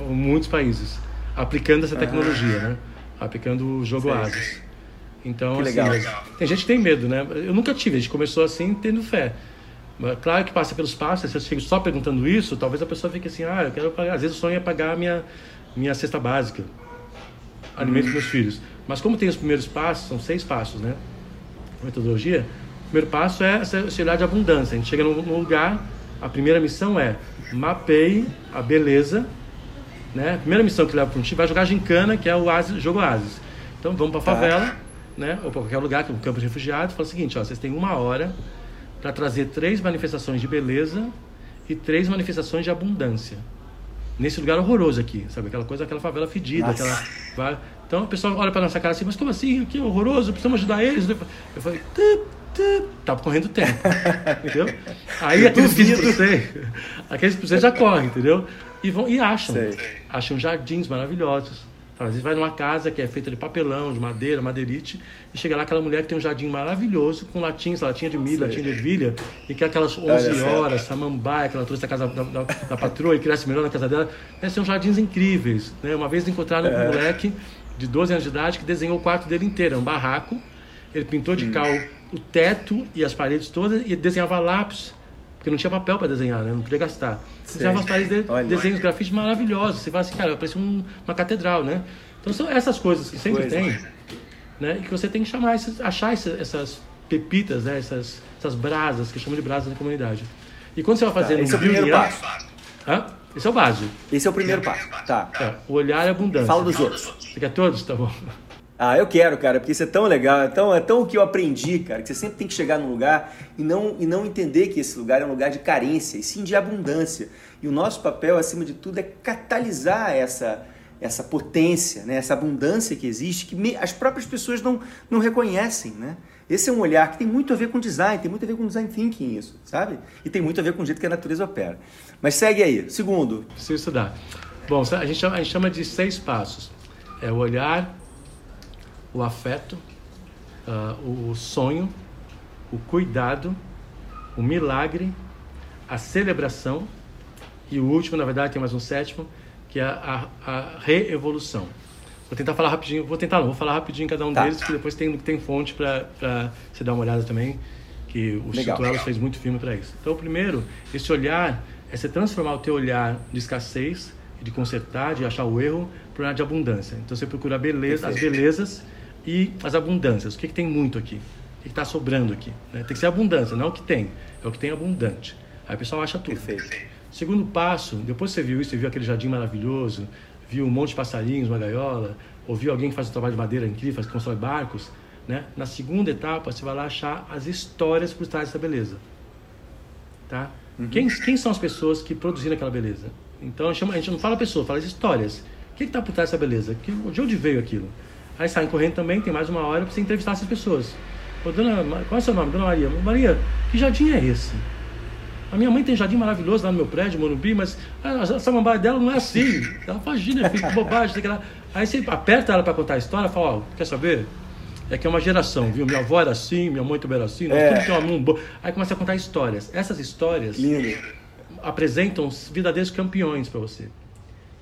muitos países aplicando essa tecnologia, né? Aplicando o jogo. Asus. Então, que assim, legal. tem gente que tem medo, né? Eu nunca tive, a gente começou assim tendo fé. Mas, claro que passa pelos passos, se eu chego só perguntando isso, talvez a pessoa fique assim, ah, eu quero pagar. Às vezes o sonho é pagar a minha, minha cesta básica, alimento hum. meus filhos. Mas como tem os primeiros passos, são seis passos, né? A metodologia. O primeiro passo é esse olhar de abundância. A gente chega num lugar, a primeira missão é mapeie a beleza né? A primeira missão que leva para um time vai jogar gincana, que é o jogo Oasis. Então vamos para a favela, tá. né? ou para qualquer lugar, que é um campo de refugiados, e fala o seguinte: ó, vocês têm uma hora para trazer três manifestações de beleza e três manifestações de abundância. Nesse lugar horroroso aqui, sabe? Aquela coisa, aquela favela fedida, aquela. Então o pessoal olha para nossa cara assim, mas como assim? Aqui é horroroso, precisamos ajudar eles. Eu falei, tá correndo tempo, [laughs] entendeu? Aí aqueles que você, aqueles que você já correm, entendeu? E, vão, e acham. Sei. Acham jardins maravilhosos. Às vezes vai numa casa que é feita de papelão, de madeira, madeirite, e chega lá aquela mulher que tem um jardim maravilhoso, com latinhas, latinha de milho, Sei. latinha de ervilha, e que é aquelas 11 horas, samambaia, que ela trouxe da casa da, da, da patroa e cresce melhor na casa dela. Esses são jardins incríveis. Né? Uma vez encontraram é. um moleque de 12 anos de idade que desenhou o quarto dele inteiro, é um barraco. Ele pintou de hum. cal o teto e as paredes todas e desenhava lápis porque não tinha papel para desenhar, né? Não podia gastar. Você Precisava as paredes de [laughs] desenhos grafite maravilhosos. Você fala assim, cara, parece um, uma catedral, né? Então são essas coisas que sempre Coisa. tem, né? E que você tem que chamar, esses, achar essas pepitas, né? Essas, essas brasas, que chamam de brasas na comunidade. E quando você vai fazer tá, esse um é o primeiro passo. Hã? Esse é o básico. Esse é o primeiro passo. Tá. É, o olhar é abundância. Fala dos outros. Você quer todos? Tá bom. Ah, eu quero, cara, porque isso é tão legal, é tão, é tão o que eu aprendi, cara, que você sempre tem que chegar num lugar e não, e não entender que esse lugar é um lugar de carência, e sim de abundância. E o nosso papel, acima de tudo, é catalisar essa, essa potência, né? essa abundância que existe, que me, as próprias pessoas não, não reconhecem, né? Esse é um olhar que tem muito a ver com design, tem muito a ver com design thinking isso, sabe? E tem muito a ver com o jeito que a natureza opera. Mas segue aí. Segundo. Preciso estudar. Bom, a gente chama, a gente chama de seis passos. É o olhar, o afeto, uh, o sonho, o cuidado, o milagre, a celebração e o último, na verdade, tem mais um sétimo, que é a, a, a reevolução. Vou tentar falar rapidinho, vou tentar não, vou falar rapidinho cada um tá. deles, que depois tem, tem fonte para você dar uma olhada também, que o Elas fez muito filme para isso. Então, o primeiro, esse olhar, é você transformar o teu olhar de escassez, de consertar, de achar o erro, para olhar de abundância. Então, você procura beleza, as belezas e as abundâncias. O que, que tem muito aqui? O que está sobrando aqui? Né? Tem que ser abundância, não é o que tem, é o que tem abundante. Aí o pessoal acha tudo. Perfeito. Segundo passo, depois você viu isso, você viu aquele jardim maravilhoso, viu um monte de passarinhos, uma gaiola, ou viu alguém que faz um trabalho de madeira incrível, faz, constrói barcos, né? Na segunda etapa, você vai lá achar as histórias por trás dessa beleza. Tá? Uhum. Quem, quem são as pessoas que produziram aquela beleza? Então, a gente, a gente não fala pessoa, fala as histórias. O que está por trás dessa beleza? Que, de onde veio aquilo? Aí saem correndo também, tem mais uma hora para você entrevistar essas pessoas. Ô, dona, qual é o seu nome? Dona Maria. Maria, que jardim é esse? A minha mãe tem jardim maravilhoso lá no meu prédio, Morumbi, mas a samambaia dela não é assim. Ela imagina, filho, que bobagem. Que ela... Aí você aperta ela para contar a história e fala, ó, quer saber? É que é uma geração, viu? Minha avó era assim, minha mãe também era assim, nós é. tudo uma mão Aí começa a contar histórias. Essas histórias Lindo. apresentam verdadeiros campeões para você.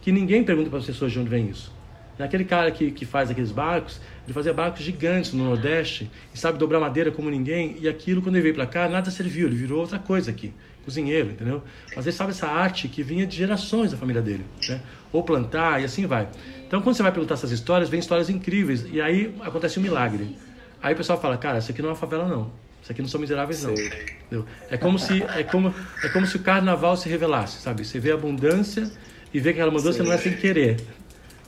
Que ninguém pergunta para as pessoas de onde vem isso. Aquele cara que, que faz aqueles barcos, ele fazia barcos gigantes no Nordeste e sabe dobrar madeira como ninguém. E aquilo, quando ele veio para cá, nada serviu, ele virou outra coisa aqui cozinheiro, entendeu? Mas ele sabe essa arte que vinha de gerações da família dele, né? Ou plantar e assim vai. Então, quando você vai perguntar essas histórias, vem histórias incríveis e aí acontece um milagre. Aí o pessoal fala, cara, isso aqui não é uma favela não. Isso aqui não são miseráveis não. Entendeu? É como se é como é como se o carnaval se revelasse, sabe? Você vê a abundância e vê que aquela mudança não é sem querer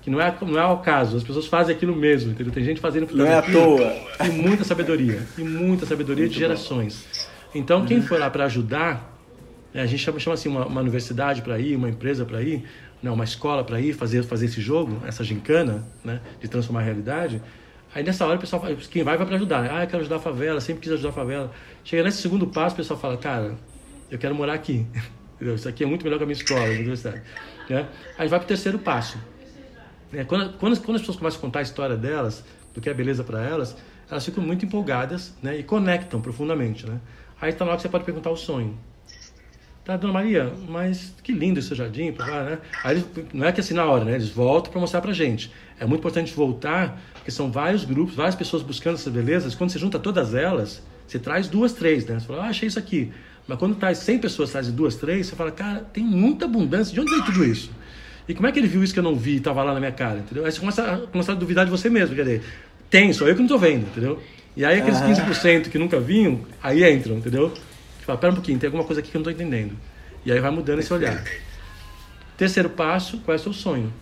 que não é, não é ao caso, as pessoas fazem aquilo mesmo, entendeu? Tem gente fazendo Não é à toa. E muita sabedoria, e muita sabedoria Muito de gerações. Bom. Então, quem for lá para ajudar, é, a gente chama, chama assim uma, uma universidade para ir, uma empresa para ir, não, uma escola para ir fazer fazer esse jogo, essa gincana, né, de transformar a realidade. Aí nessa hora o pessoal fala, quem vai vai para ajudar. Ah, eu quero ajudar a favela, sempre quis ajudar a favela. Chega nesse segundo passo, o pessoal fala, cara, eu quero morar aqui. [laughs] Isso aqui é muito melhor que a minha escola, a universidade. Né? Aí vai para o terceiro passo. É, quando, quando, quando, as pessoas começam a contar a história delas, do que é beleza para elas, elas ficam muito empolgadas né, e conectam profundamente. Né? Aí está na hora que você pode perguntar o sonho. Tá, dona Maria, mas que lindo esse jardim, né? Aí não é que assim na hora, né? Eles voltam para mostrar pra gente. É muito importante voltar, porque são vários grupos, várias pessoas buscando essas belezas. Quando você junta todas elas, você traz duas, três, né? Você fala, ah, achei isso aqui. Mas quando traz 100 pessoas, traz duas, três, você fala, cara, tem muita abundância. De onde veio tudo isso? E como é que ele viu isso que eu não vi e estava lá na minha cara, entendeu? Aí você começa a, começa a duvidar de você mesmo, quer dizer, tem, sou eu que não estou vendo, entendeu? E aí aqueles 15% que nunca vinham, aí entram, entendeu? fala, pera um pouquinho, tem alguma coisa aqui que eu não estou entendendo. E aí vai mudando esse olhar. Terceiro passo, qual é o seu sonho?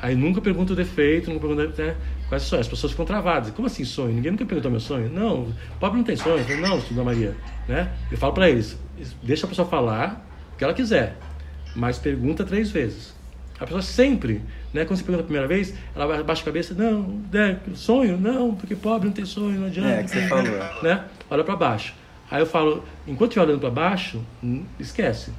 Aí nunca pergunta o defeito, nunca pergunta né, qual é o sonho. As pessoas ficam travadas. Como assim sonho? Ninguém nunca perguntou meu sonho. Não, o pobre não tem sonho. Eu falo, não, Dona Maria. Né? Eu falo para eles, deixa a pessoa falar o que ela quiser, mas pergunta três vezes. A pessoa sempre, né, quando você pergunta a primeira vez, ela baixa a cabeça, não, né, sonho, não, porque pobre não tem sonho, não adianta. É, que você [laughs] falou. Né? Olha para baixo. Aí eu falo, enquanto estiver olhando para baixo, hum, esquece.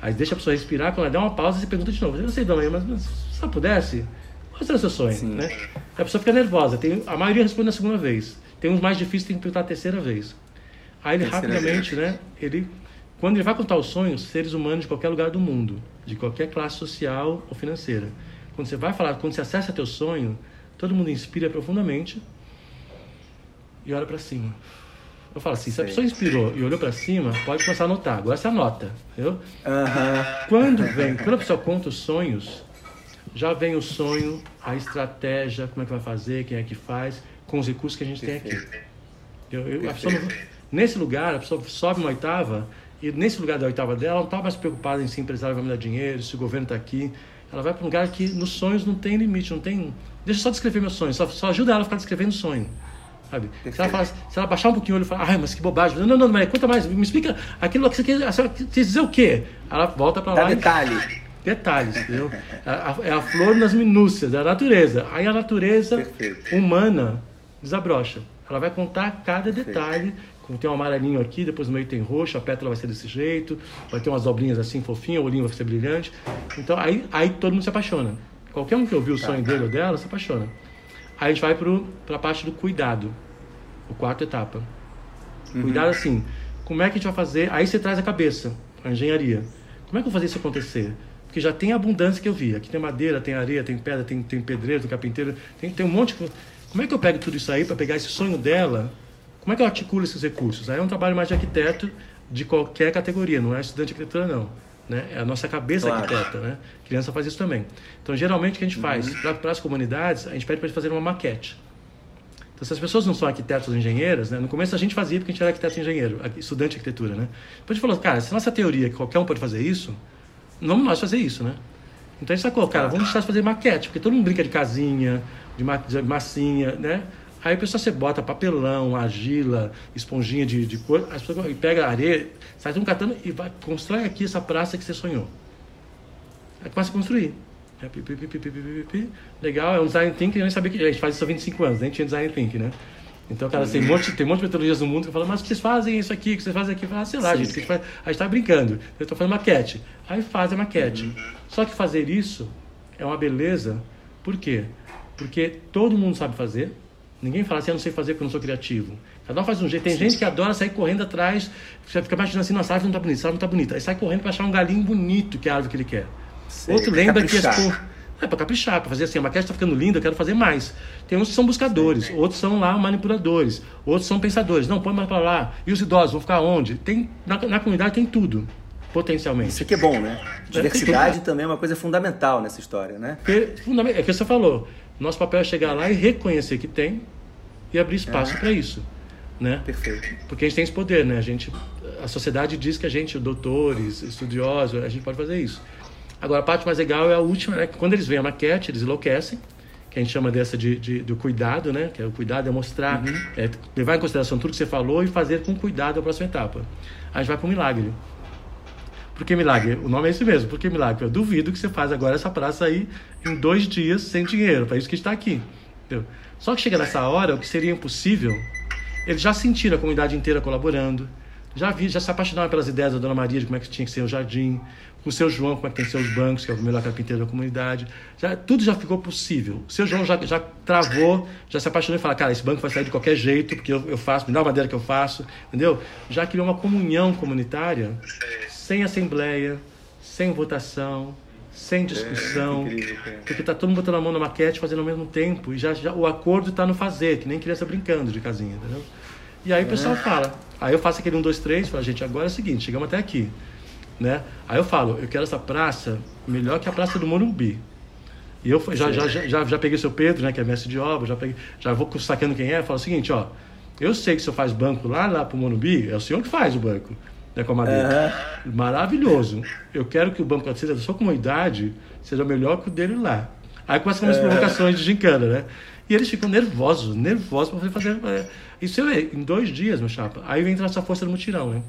Aí deixa a pessoa respirar, quando ela der uma pausa, você pergunta de novo. Eu sei, Dona mas, mas se ela pudesse, qual seria o seu sonho? Né? A pessoa fica nervosa. Tem, a maioria responde na segunda vez. Tem uns mais difíceis, tem que perguntar a terceira vez. Aí ele terceira rapidamente, vez. né? Ele, quando ele vai contar os sonhos, seres humanos de qualquer lugar do mundo, de qualquer classe social ou financeira. Quando você vai falar, quando você acessa teu sonho, todo mundo inspira profundamente e olha para cima. Eu falo assim, se a pessoa inspirou e olhou para cima, pode começar a anotar. Agora você anota, entendeu? Uhum. Quando vem, quando a pessoa conta os sonhos, já vem o sonho, a estratégia, como é que vai fazer, quem é que faz, com os recursos que a gente Perfeito. tem aqui. Eu, eu, pessoa, nesse lugar, a pessoa sobe uma oitava e nesse lugar da oitava dela, ela não está mais preocupada em se empresário vai me dar dinheiro, se o governo está aqui. Ela vai para um lugar que nos sonhos não tem limite, não tem. Deixa eu só descrever meus sonhos, só, só ajuda ela a ficar descrevendo o sonho. Sabe? Se ela, se ela baixar um pouquinho o olho e falar, ai, mas que bobagem. Não, não, não, conta mais, me explica aquilo que você quer, você quer dizer o quê? Ela volta para lá. detalhe. E, detalhes, entendeu? É a, flor nas minúcias, da natureza. Aí a natureza Perfeito. humana desabrocha. Ela vai contar cada detalhe. Como tem um amarelinho aqui, depois no meio tem roxo, a pétala vai ser desse jeito, vai ter umas dobrinhas assim fofinhas, o olhinho vai ser brilhante. Então aí, aí todo mundo se apaixona. Qualquer um que ouviu o sonho dele ou dela se apaixona. Aí a gente vai para a parte do cuidado. o quarto etapa. Uhum. Cuidado assim, como é que a gente vai fazer? Aí você traz a cabeça, a engenharia. Como é que eu vou fazer isso acontecer? Porque já tem abundância que eu vi. Aqui tem madeira, tem areia, tem pedra, tem, tem pedreiro, tem carpinteiro, tem, tem um monte de Como é que eu pego tudo isso aí para pegar esse sonho dela? Como é que eu articulo esses recursos? Aí é um trabalho mais de arquiteto de qualquer categoria, não é estudante de arquitetura, não. Né? É a nossa cabeça claro. arquiteta, né? criança faz isso também. Então, geralmente, o que a gente faz? Uhum. Para as comunidades, a gente pede para eles fazerem uma maquete. Então, se as pessoas não são arquitetos ou engenheiras, né? no começo a gente fazia porque a gente era arquiteto e engenheiro, estudante de arquitetura, né? Depois a gente falou, cara, se nossa teoria que qualquer um pode fazer isso, vamos nós fazer isso, né? Então a gente sacou, cara, vamos deixar de fazer maquete, porque todo mundo brinca de casinha, de, ma de massinha, né? Aí a pessoa você bota papelão, argila, esponjinha de, de cor, as pessoas pega areia, sai tudo catando e vai, constrói aqui essa praça que você sonhou. Aí começa a construir. É, pi, pi, pi, Legal, é um design thinking, eu nem sabia que a gente faz isso há 25 anos, nem tinha design thinking, né? Então, cara, tem um monte, tem um monte de metodologias no mundo que falam, mas o que vocês fazem isso aqui, o que vocês fazem aqui? ah, sei lá, Sim. gente, a gente, faz, a gente tá brincando. Eu estou fazendo maquete. Aí faz a maquete. Uhum. Só que fazer isso é uma beleza. Por quê? Porque todo mundo sabe fazer. Ninguém fala assim, eu não sei fazer porque eu não sou criativo. Cada um faz um jeito. Tem Sim. gente que adora sair correndo atrás, você fica imaginando assim, nossa, a árvore não tá bonita, essa árvore não tá bonita. Aí sai correndo para achar um galinho bonito, que é a árvore que ele quer. Sei, Outro lembra caprichar. que as é para caprichar, para fazer assim, a maquete está ficando linda, eu quero fazer mais. Tem uns que são buscadores, outros são lá manipuladores, outros são pensadores. Não, põe mais para lá. E os idosos vão ficar onde? Tem na, na comunidade tem tudo, potencialmente. Isso aqui é bom, né? É, Diversidade é, também é uma coisa fundamental nessa história, né? É, é que você falou. Nosso papel é chegar lá e reconhecer que tem e abrir espaço para isso, né? Perfeito. Porque a gente tem esse poder, né? A gente, a sociedade diz que a gente, doutores, estudiosos, a gente pode fazer isso. Agora, a parte mais legal é a última, né? Quando eles veem a maquete, eles enlouquecem, que a gente chama dessa de, de do cuidado, né? Que é o cuidado é mostrar, uhum. é levar em consideração tudo que você falou e fazer com cuidado a próxima etapa. A gente vai para o milagre. Por que milagre? O nome é esse mesmo. Por que milagre? Eu duvido que você faz agora essa praça aí em dois dias sem dinheiro. Para isso que está aqui. Entendeu? Só que chega nessa hora, o que seria impossível, eles já sentiram a comunidade inteira colaborando, já vi, já se apaixonaram pelas ideias da Dona Maria de como é que tinha que ser o jardim, com o seu João, como é que tem que ser os bancos, que é o melhor carpinteiro da comunidade. Já, tudo já ficou possível. O seu João já, já travou, já se apaixonou e fala, cara, esse banco vai sair de qualquer jeito, porque eu, eu faço, me dá a madeira que eu faço, entendeu? Já criou uma comunhão comunitária, sem assembleia, sem votação, sem discussão, é, porque está todo mundo botando a mão na maquete fazendo ao mesmo tempo, e já, já o acordo está no fazer, que nem criança brincando de casinha, entendeu? E aí o pessoal é. fala. Aí eu faço aquele um, dois, três, falo, gente, agora é o seguinte, chegamos até aqui. Né? Aí eu falo, eu quero essa praça melhor que a praça do Morumbi. E eu já, já, já, já peguei o seu Pedro, né, que é mestre de obra, já, peguei, já vou sacando quem é, falo o seguinte, ó, eu sei que o senhor faz banco lá, lá pro Morumbi, é o senhor que faz o banco, né, com a madeira. Uhum. Maravilhoso. Eu quero que o banco da sua comunidade seja melhor que o dele lá. Aí começam as uhum. provocações de gincana, né? E eles ficam nervosos, nervosos para fazer. É, isso é em dois dias, meu chapa. Aí vem entrar essa força do mutirão, né?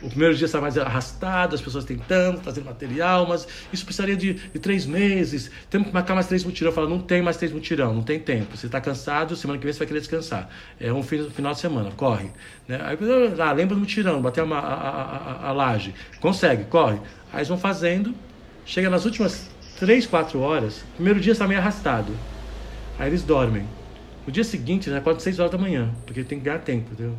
O primeiro dia está mais arrastado, as pessoas tentando, fazendo material, mas isso precisaria de, de três meses. Temos que marcar mais três mutirão. Fala, não tem mais três mutirão, não tem tempo. Você está cansado, semana que vem você vai querer descansar. É um final de semana, corre. Né? Aí, ah, lembra do mutirão, bater a, a, a, a, laje. Consegue, corre. Aí eles vão fazendo, chega nas últimas três, quatro horas, primeiro dia está meio arrastado. Aí eles dormem. No dia seguinte, já acorda 6 horas da manhã, porque tem que ganhar tempo, entendeu?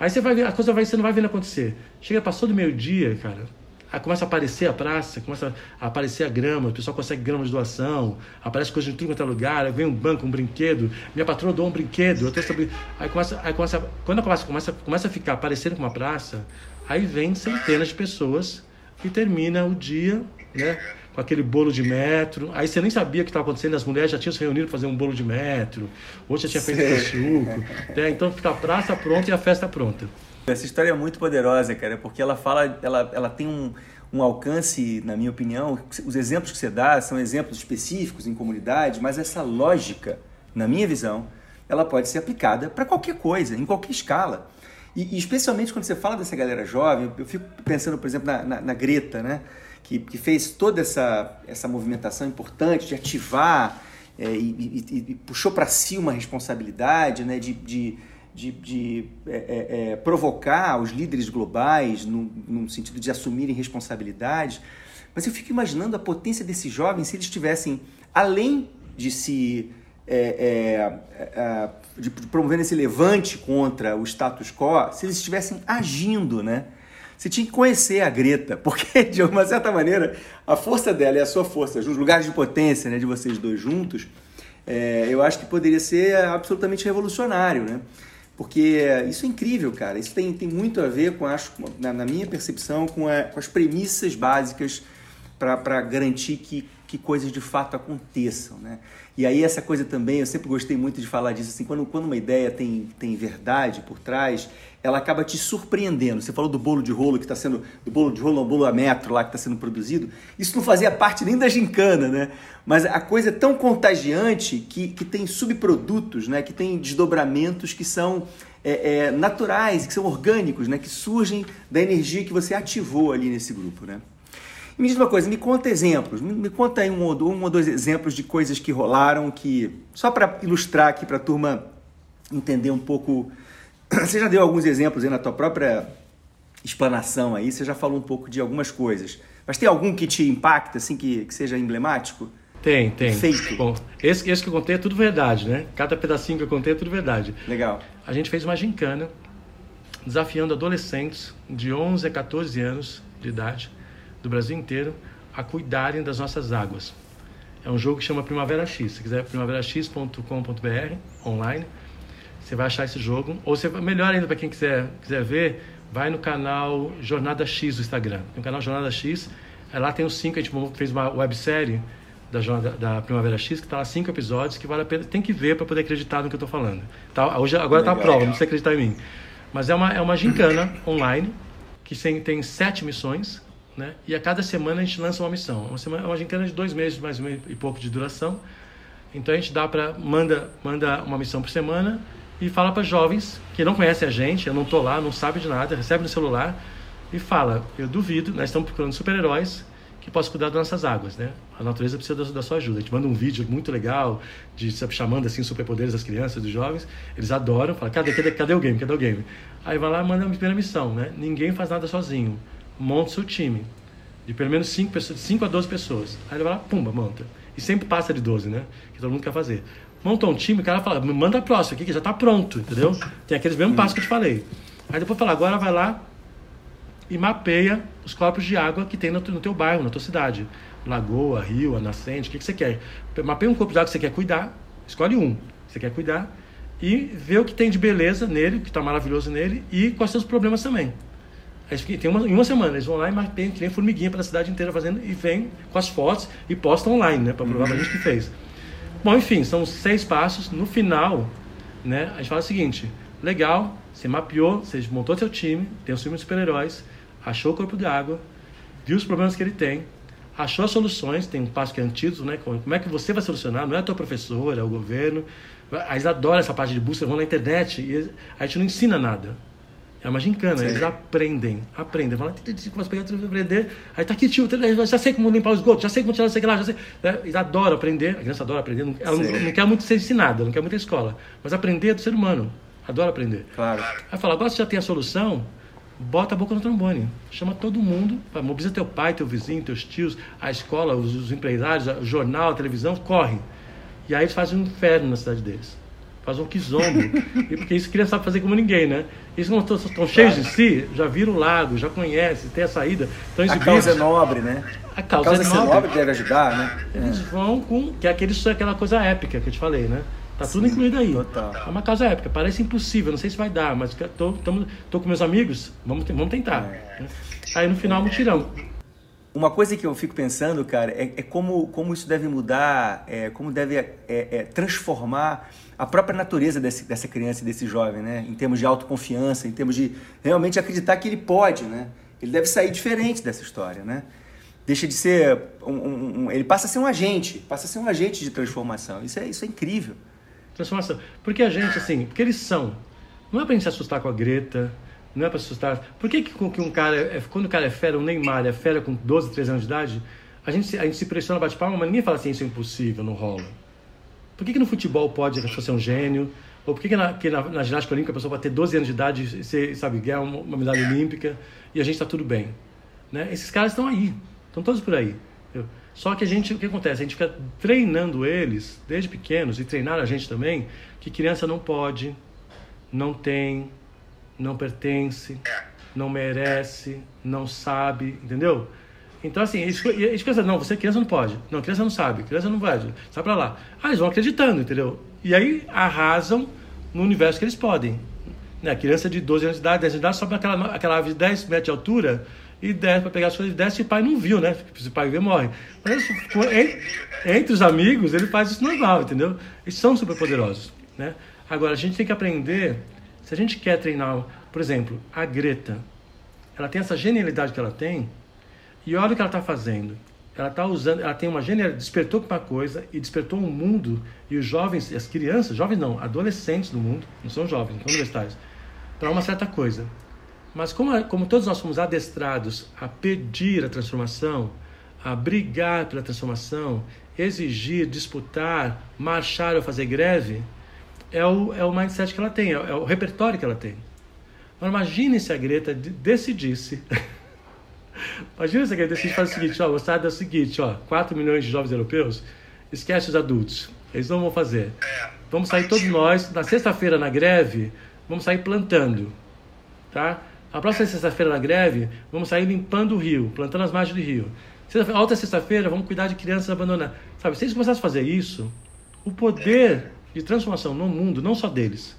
Aí você vai ver, a coisa vai, você não vai vendo acontecer. Chega, passou do meio-dia, cara, aí começa a aparecer a praça, começa a aparecer a grama, o pessoal consegue grama de doação, aparece coisa de tudo quanto é lugar, aí vem um banco, um brinquedo, minha patroa doou um brinquedo, eu tô sobre... aí começa, aí começa, quando a praça começa, começa a ficar parecendo com uma praça, aí vem centenas de pessoas e termina o dia, né? Com aquele bolo de metro. Aí você nem sabia o que estava acontecendo, as mulheres já tinham se reunido para fazer um bolo de metro, outro já tinha feito suco. Né? Então fica a praça pronta e a festa pronta. Essa história é muito poderosa, cara, porque ela fala, ela, ela tem um, um alcance, na minha opinião, os exemplos que você dá são exemplos específicos em comunidade, mas essa lógica, na minha visão, ela pode ser aplicada para qualquer coisa, em qualquer escala. E, e, especialmente quando você fala dessa galera jovem, eu fico pensando, por exemplo, na, na, na Greta, né? Que, que fez toda essa, essa movimentação importante de ativar é, e, e, e, puxou para si uma responsabilidade né, de, de, de, de é, é, é, provocar os líderes globais no, no sentido de assumirem responsabilidades. Mas eu fico imaginando a potência desses jovens se eles tivessem, além de se é, é, é, de, promovendo esse levante contra o status quo, se eles estivessem agindo, né? Você tinha que conhecer a Greta, porque de uma certa maneira a força dela e a sua força, os lugares de potência né, de vocês dois juntos, é, eu acho que poderia ser absolutamente revolucionário, né? Porque isso é incrível, cara. Isso tem, tem muito a ver com, acho, na, na minha percepção, com, a, com as premissas básicas para garantir que, que coisas de fato aconteçam, né? E aí essa coisa também, eu sempre gostei muito de falar disso, assim, quando, quando uma ideia tem, tem verdade por trás, ela acaba te surpreendendo. Você falou do bolo de rolo que está sendo, do bolo de rolo, um bolo a metro lá que está sendo produzido. Isso não fazia parte nem da gincana, né? Mas a coisa é tão contagiante que, que tem subprodutos, né? Que tem desdobramentos que são é, é, naturais, que são orgânicos, né? Que surgem da energia que você ativou ali nesse grupo, né? Me diz uma coisa, me conta exemplos, me, me conta aí um ou, um ou dois exemplos de coisas que rolaram, que só para ilustrar aqui para a turma entender um pouco. [clears throat] Você já deu alguns exemplos aí na tua própria explanação aí, você já falou um pouco de algumas coisas. Mas tem algum que te impacta, assim, que, que seja emblemático? Tem, tem. Feito. Bom, esse, esse que eu contei é tudo verdade, né? Cada pedacinho que eu contei é tudo verdade. Legal. A gente fez uma gincana desafiando adolescentes de 11 a 14 anos de idade do Brasil inteiro a cuidarem das nossas águas. É um jogo que chama Primavera X. Se quiser, primaverax.com.br, online, você vai achar esse jogo. Ou você, melhor ainda para quem quiser, quiser ver, vai no canal Jornada X do Instagram. No canal Jornada X, lá tem os cinco, a gente fez uma websérie da, jornada, da Primavera X, que está lá cinco episódios, que vale a pena, tem que ver para poder acreditar no que eu estou falando. Tá, hoje, agora está a prova, não precisa acreditar em mim. Mas é uma, é uma gincana online, que tem, tem sete missões, né? E a cada semana a gente lança uma missão. Uma semana, uma gincana de dois meses, mais e pouco de duração. Então a gente dá para manda manda uma missão por semana e fala para jovens que não conhecem a gente, eu não tô lá, não sabe de nada, recebe no celular e fala: eu duvido, nós estamos procurando super-heróis que possam cuidar das nossas águas, né? A natureza precisa da, da, sua ajuda. A gente manda um vídeo muito legal de chamando assim superpoderes das crianças, dos jovens. Eles adoram, falam: cadê, cadê, cadê o game? Cadê o game? Aí vai lá, manda a primeira missão, né? Ninguém faz nada sozinho monta seu time. De pelo menos 5 pessoas, 5 a 12 pessoas. Aí ele vai lá, pumba, monta. E sempre passa de 12, né? Que todo mundo quer fazer. Montou um time, o cara fala, manda a próxima aqui que já está pronto, entendeu? Tem aqueles mesmos passos que eu te falei. Aí depois fala, agora vai lá e mapeia os corpos de água que tem no, no teu bairro, na tua cidade. Lagoa, rio, a nascente, o que, que você quer? Mapeia um corpo de água que você quer cuidar, escolhe um que você quer cuidar e vê o que tem de beleza nele, o que está maravilhoso nele e quais são os problemas também. Tem uma, em uma semana, eles vão lá e mapeiam que formiguinha pela cidade inteira fazendo e vem com as fotos e postam online, né? Para provar pra gente que fez. Bom, enfim, são seis passos. No final, né, a gente fala o seguinte: legal, você mapeou, você montou seu time, tem um filme de super-heróis, achou o corpo de água, viu os problemas que ele tem, achou as soluções, tem um passo que é antídoto, né? Como é que você vai solucionar? Não é a tua professora, é o governo. Eles adoram essa parte de busca, vão na internet e a gente não ensina nada. É uma gincana, Sim. eles aprendem, aprendem. Fala, começa a pegar, aprender. Aí tá aqui, tio, já sei como limpar o esgoto, já sei como tirar isso aqui lá, já sei. Né? Eles adoram aprender, a criança adora aprender, ela não, não, quer muito ser ensinada, não quer muito a escola. Mas aprender é do ser humano, adora aprender. Claro. Aí fala, agora você já tem a solução, bota a boca no trombone. Chama todo mundo, mobiliza teu pai, teu vizinho, teus tios, a escola, os, os empresários, o jornal, a televisão, corre. E aí eles fazem um inferno na cidade deles faz um quizombo. e porque isso criança sabe fazer como ninguém, né? Eles não estão, cheios de si, já viram o lago, já conhecem, tem a saída. Então, a causa é nobre, né? A causa, a causa é, nobre. nobre deve ajudar, né? Eles é. vão com. Que é aquele, aquela coisa épica que eu te falei, né? Tá tudo Sim, incluído aí. Total. É uma causa épica. Parece impossível, não sei se vai dar, mas tô, tô, tô com meus amigos, vamos, vamos tentar. É. Né? Aí no final, mutirão. Uma coisa que eu fico pensando, cara, é, é como, como isso deve mudar, é, como deve é, é, transformar a própria natureza desse, dessa criança e desse jovem, né? Em termos de autoconfiança, em termos de realmente acreditar que ele pode, né? Ele deve sair diferente dessa história, né? Deixa de ser um, um, um, ele passa a ser um agente, passa a ser um agente de transformação. Isso é, isso é incrível. Transformação. Porque a gente, assim, porque eles são. Não é pra gente se assustar com a Greta, não é para assustar. Por que, que um cara, é, quando o cara é fera, o Neymar é fera com 12, 13 anos de idade, a gente, a gente se pressiona, bate palma, mas ninguém fala assim, isso é impossível, não rola. Por que, que no futebol pode a pessoa ser um gênio? Ou por que, que, na, que na, na, ginástica olímpica a pessoa pode ter 12 anos de idade e ser, sabe, ganhar uma, uma medalha olímpica e a gente está tudo bem? Né? Esses caras estão aí, estão todos por aí. Só que a gente, o que acontece? A gente fica treinando eles desde pequenos e treinar a gente também que criança não pode, não tem, não pertence, não merece, não sabe, entendeu? Então, assim, eles, eles pensam, não, você criança não pode. Não, criança não sabe, criança não vai, sai pra lá. Ah, eles vão acreditando, entendeu? E aí arrasam no universo que eles podem. Né? A criança de 12 anos de idade, 10 anos de idade, sobe aquela, aquela ave de 10 metros de altura e desce para pegar as coisas, desce e o pai não viu, né? Se o pai vê, morre. Mas entre, entre os amigos, ele faz isso normal, entendeu? Eles são super poderosos, né? Agora, a gente tem que aprender, se a gente quer treinar, por exemplo, a Greta, ela tem essa genialidade que ela tem, e olha o que ela está fazendo. Ela está usando, ela tem uma genialidade, despertou uma coisa e despertou um mundo e os jovens, as crianças, jovens não, adolescentes do mundo, não são jovens, não são universitários, para uma certa coisa. Mas como, como todos nós fomos adestrados a pedir a transformação, a brigar pela transformação, exigir, disputar, marchar ou fazer greve, é o, é o mindset que ela tem, é, é o repertório que ela tem. Agora, imagine se a Greta decidisse. Imagine se a decidisse fazer o seguinte: ó, o Estado é o seguinte, ó, 4 milhões de jovens europeus, esquece os adultos, eles não vão fazer. Vamos sair todos nós, na sexta-feira na greve, vamos sair plantando, tá? A próxima sexta-feira na greve, vamos sair limpando o rio, plantando as margens do rio. Sexta outra sexta-feira, vamos cuidar de crianças abandonadas. Sabe, se eles começassem a fazer isso, o poder de transformação no mundo, não só deles,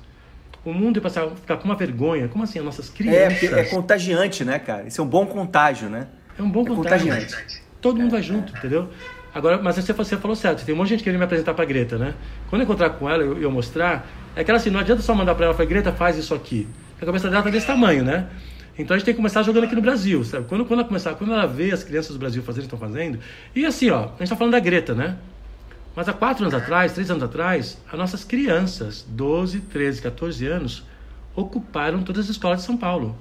o mundo ia passar a ficar com uma vergonha. Como assim? As nossas é, crianças. É, é contagiante, né, cara? Isso é um bom contágio, né? É um bom é contagiante. Todo mundo vai junto, entendeu? Agora, mas você, você falou certo, tem um monte de gente querendo me apresentar pra Greta, né? Quando eu encontrar com ela e eu, eu, mostrar, é que ela assim, não adianta só mandar pra ela, falar, Greta, faz isso aqui a cabeça dela está desse tamanho, né? Então a gente tem que começar jogando aqui no Brasil, sabe? Quando, quando ela começar, quando ela vê as crianças do Brasil fazendo, estão fazendo. E assim, ó, a gente está falando da Greta, né? Mas há quatro anos atrás, três anos atrás, as nossas crianças, 12, 13, 14 anos, ocuparam todas as escolas de São Paulo.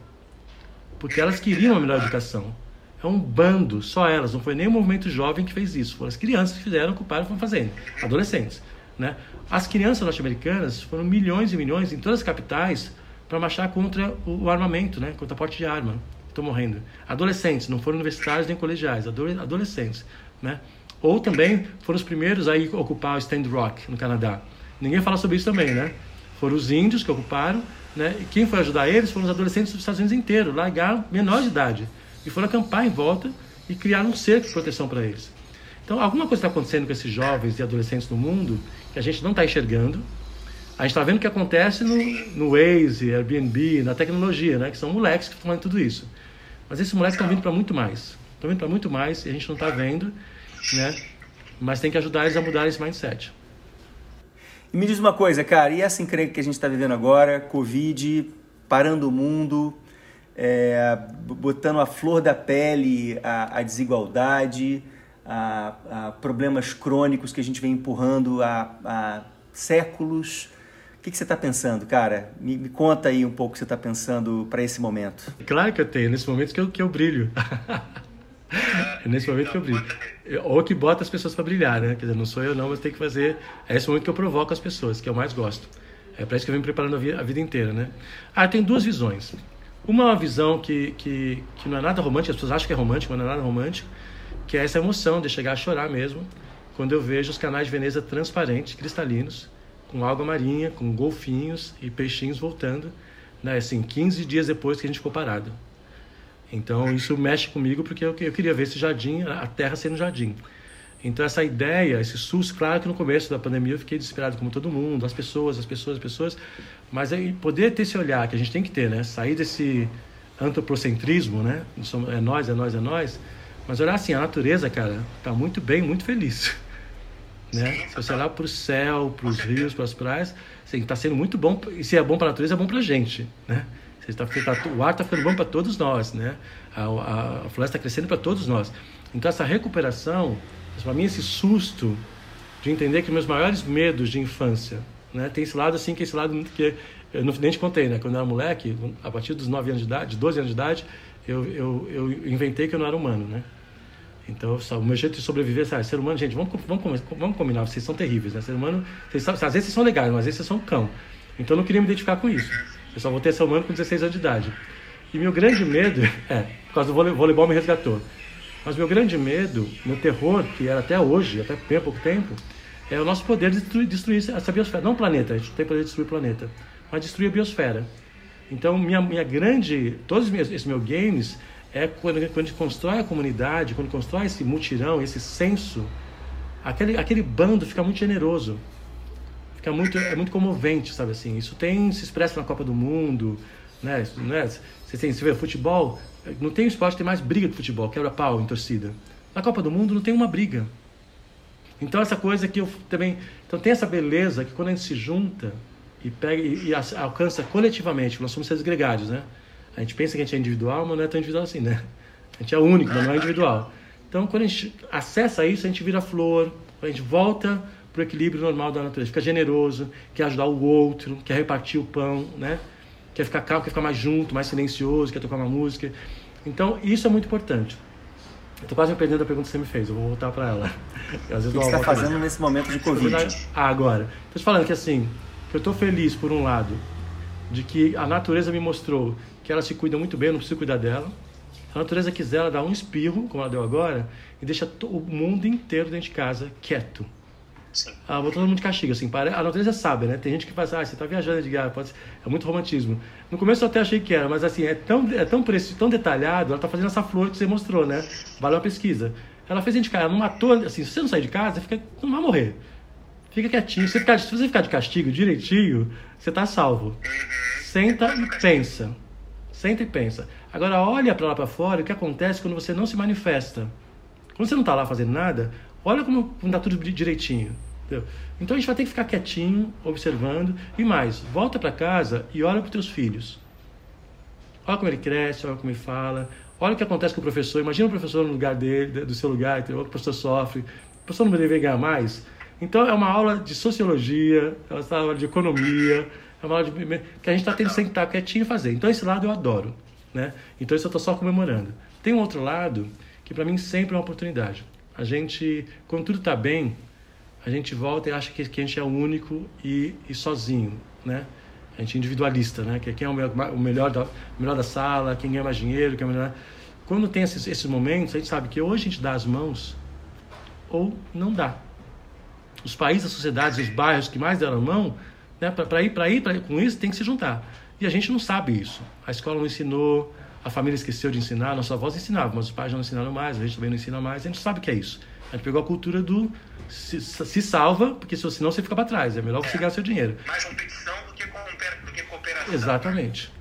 Porque elas queriam uma melhor educação. É um bando, só elas, não foi nem o movimento jovem que fez isso. Foram as crianças que fizeram, ocuparam foram fazendo. Adolescentes. Né? As crianças norte-americanas foram milhões e milhões em todas as capitais para marchar contra o armamento, né? contra a porte de arma. Estão morrendo. Adolescentes, não foram universitários nem colegiais, adolescentes. Né? Ou também foram os primeiros a ocupar o Stand Rock, no Canadá. Ninguém fala sobre isso também, né? Foram os índios que ocuparam, né? E quem foi ajudar eles foram os adolescentes dos Estados Unidos inteiros, largaram menor de idade e foram acampar em volta e criaram um cerco de proteção para eles. Então, alguma coisa está acontecendo com esses jovens e adolescentes no mundo que a gente não está enxergando, a gente está vendo o que acontece no, no Waze, Airbnb, na tecnologia, né? Que são moleques que estão fazendo tudo isso. Mas esses moleques estão vindo para muito mais. Estão vindo para muito mais e a gente não está vendo, né? Mas tem que ajudar eles a mudar esse mindset. E me diz uma coisa, cara, e essa encrenca que a gente está vivendo agora, Covid, parando o mundo, é, botando a flor da pele a, a desigualdade, a, a, problemas crônicos que a gente vem empurrando há, há séculos, o que, que você está pensando, cara? Me, me, conta aí um pouco o que você está pensando para esse momento. Claro que eu tenho, nesse momento que eu, que eu brilho. é [laughs] nesse momento que eu brilho. Ou que bota as pessoas para brilhar, né? Quer dizer, não sou eu não, mas tem que fazer. É esse momento que eu provoco as pessoas, que eu mais gosto. É para isso que eu venho preparando a vida, a vida inteira, né? Ah, tem duas visões. Uma é uma visão que, que, que não é nada romântica, as pessoas acham que é romântico, mas não é nada romântico, que é essa emoção de chegar a chorar mesmo, quando eu vejo os canais de Veneza transparentes, cristalinos, com água marinha, com golfinhos e peixinhos voltando, né, assim, 15 dias depois que a gente ficou parado. Então isso mexe comigo porque eu, eu queria ver esse jardim, a terra sendo jardim. Então essa ideia, esse SUS, claro que no começo da pandemia eu fiquei desesperado como todo mundo, as pessoas, as pessoas, as pessoas, mas aí poder ter esse olhar que a gente tem que ter, né? Sair desse antropocentrismo, né? É nós, é nós, é nós. Mas olhar assim, a natureza, cara, tá muito bem, muito feliz. [laughs] Né? Se você olhar para o céu, para os rios, para as praias, está sendo muito bom. E se é bom para a natureza, é bom para a gente. Né? Tá, o ar está ficando bom para todos nós. Né? A, a, a floresta está crescendo para todos nós. Então, essa recuperação, para mim, esse susto de entender que meus maiores medos de infância, né? tem esse lado assim, que é esse lado que eu nem te contei, né? Quando eu era moleque, a partir dos 9 anos de idade, 12 anos de idade, eu, eu, eu inventei que eu não era humano, né? Então, o meu jeito de sobreviver, sabe, ser humano, gente, vamos, vamos, vamos combinar, vocês são terríveis, né? Ser humano, vocês, às vezes vocês são legais, mas às vezes vocês são cão. Então, eu não queria me identificar com isso. Eu só voltei a ser humano com 16 anos de idade. E meu grande medo, [laughs] é, por causa do voleibol me resgatou. Mas meu grande medo, meu terror, que era até hoje, até bem pouco tempo, é o nosso poder de destruir, destruir essa biosfera. Não o planeta, a gente não tem poder de destruir o planeta, mas destruir a biosfera. Então, minha, minha grande. Todos esses meus games é quando, quando a gente constrói a comunidade, quando constrói esse mutirão, esse senso, aquele, aquele bando fica muito generoso. Fica muito, é muito comovente, sabe assim? Isso tem se expressa na Copa do Mundo, né? né? Você, tem, você vê futebol, não tem esporte, tem mais briga de futebol, quebra-pau em torcida. Na Copa do Mundo não tem uma briga. Então essa coisa que eu também, então tem essa beleza que quando a gente se junta e pega e, e alcança coletivamente, nós somos seres gregários, né? A gente pensa que a gente é individual, mas não é tão individual assim, né? A gente é único, mas não é individual. Então quando a gente acessa isso, a gente vira flor, a gente volta para o equilíbrio normal da natureza, fica generoso, quer ajudar o outro, quer repartir o pão, né? Quer ficar calmo, quer ficar mais junto, mais silencioso, quer tocar uma música. Então isso é muito importante. Eu tô quase me perdendo a pergunta que você me fez, eu vou voltar para ela. Às vezes o que você está fazendo mais. nesse momento de Covid? Ah, agora. Estou te falando que assim, eu estou feliz, por um lado, de que a natureza me mostrou que ela se cuida muito bem, eu não preciso cuidar dela. Se a natureza quiser, ela dá um espirro, como ela deu agora, e deixa o mundo inteiro dentro de casa quieto. Sim. Ah, todo mundo de castigo, assim. A natureza sabe, né? Tem gente que fala assim, ah, você está viajando, Edgar, pode ser... é muito romantismo. No começo eu até achei que era, mas assim, é tão, é tão preciso, tão detalhado, ela está fazendo essa flor que você mostrou, né? Valeu a pesquisa. Ela fez a gente, cara, ela não matou, assim, se você não sair de casa, fica, não vai morrer. Fica quietinho. Se, ficar, se você ficar de castigo direitinho, você está salvo. Senta e pensa. Senta e pensa. Agora olha para lá para fora o que acontece quando você não se manifesta. Quando você não está lá fazendo nada, olha como está tudo direitinho. Entendeu? Então a gente vai ter que ficar quietinho, observando. E mais, volta para casa e olha para os teus filhos. Olha como ele cresce, olha como ele fala. Olha o que acontece com o professor. Imagina o professor no lugar dele, do seu lugar, o professor sofre. O professor não deveria ganhar mais. Então é uma aula de sociologia, é uma aula de economia, é uma aula de, que a gente está tendo que sentar quietinho e fazer. Então esse lado eu adoro. Né? Então isso eu estou só comemorando. Tem um outro lado que para mim sempre é uma oportunidade. A gente, quando tudo está bem, a gente volta e acha que, que a gente é o único e, e sozinho, né? A gente é individualista, né? Que quem é o melhor da, o melhor da sala, quem ganha mais dinheiro, quem é melhor... Quando tem esses, esses momentos, a gente sabe que ou a gente dá as mãos ou não dá os países, as sociedades, os bairros que mais deram mão, né, para ir, para ir pra, com isso tem que se juntar. E a gente não sabe isso. A escola não ensinou, a família esqueceu de ensinar, nossa avós ensinavam, mas os pais não ensinaram mais, a gente também não ensina mais, a gente sabe o que é isso. A gente pegou a cultura do se, se salva, porque senão você fica para trás, é melhor você ganhar seu dinheiro. Mais competição do que, do que cooperação. Exatamente.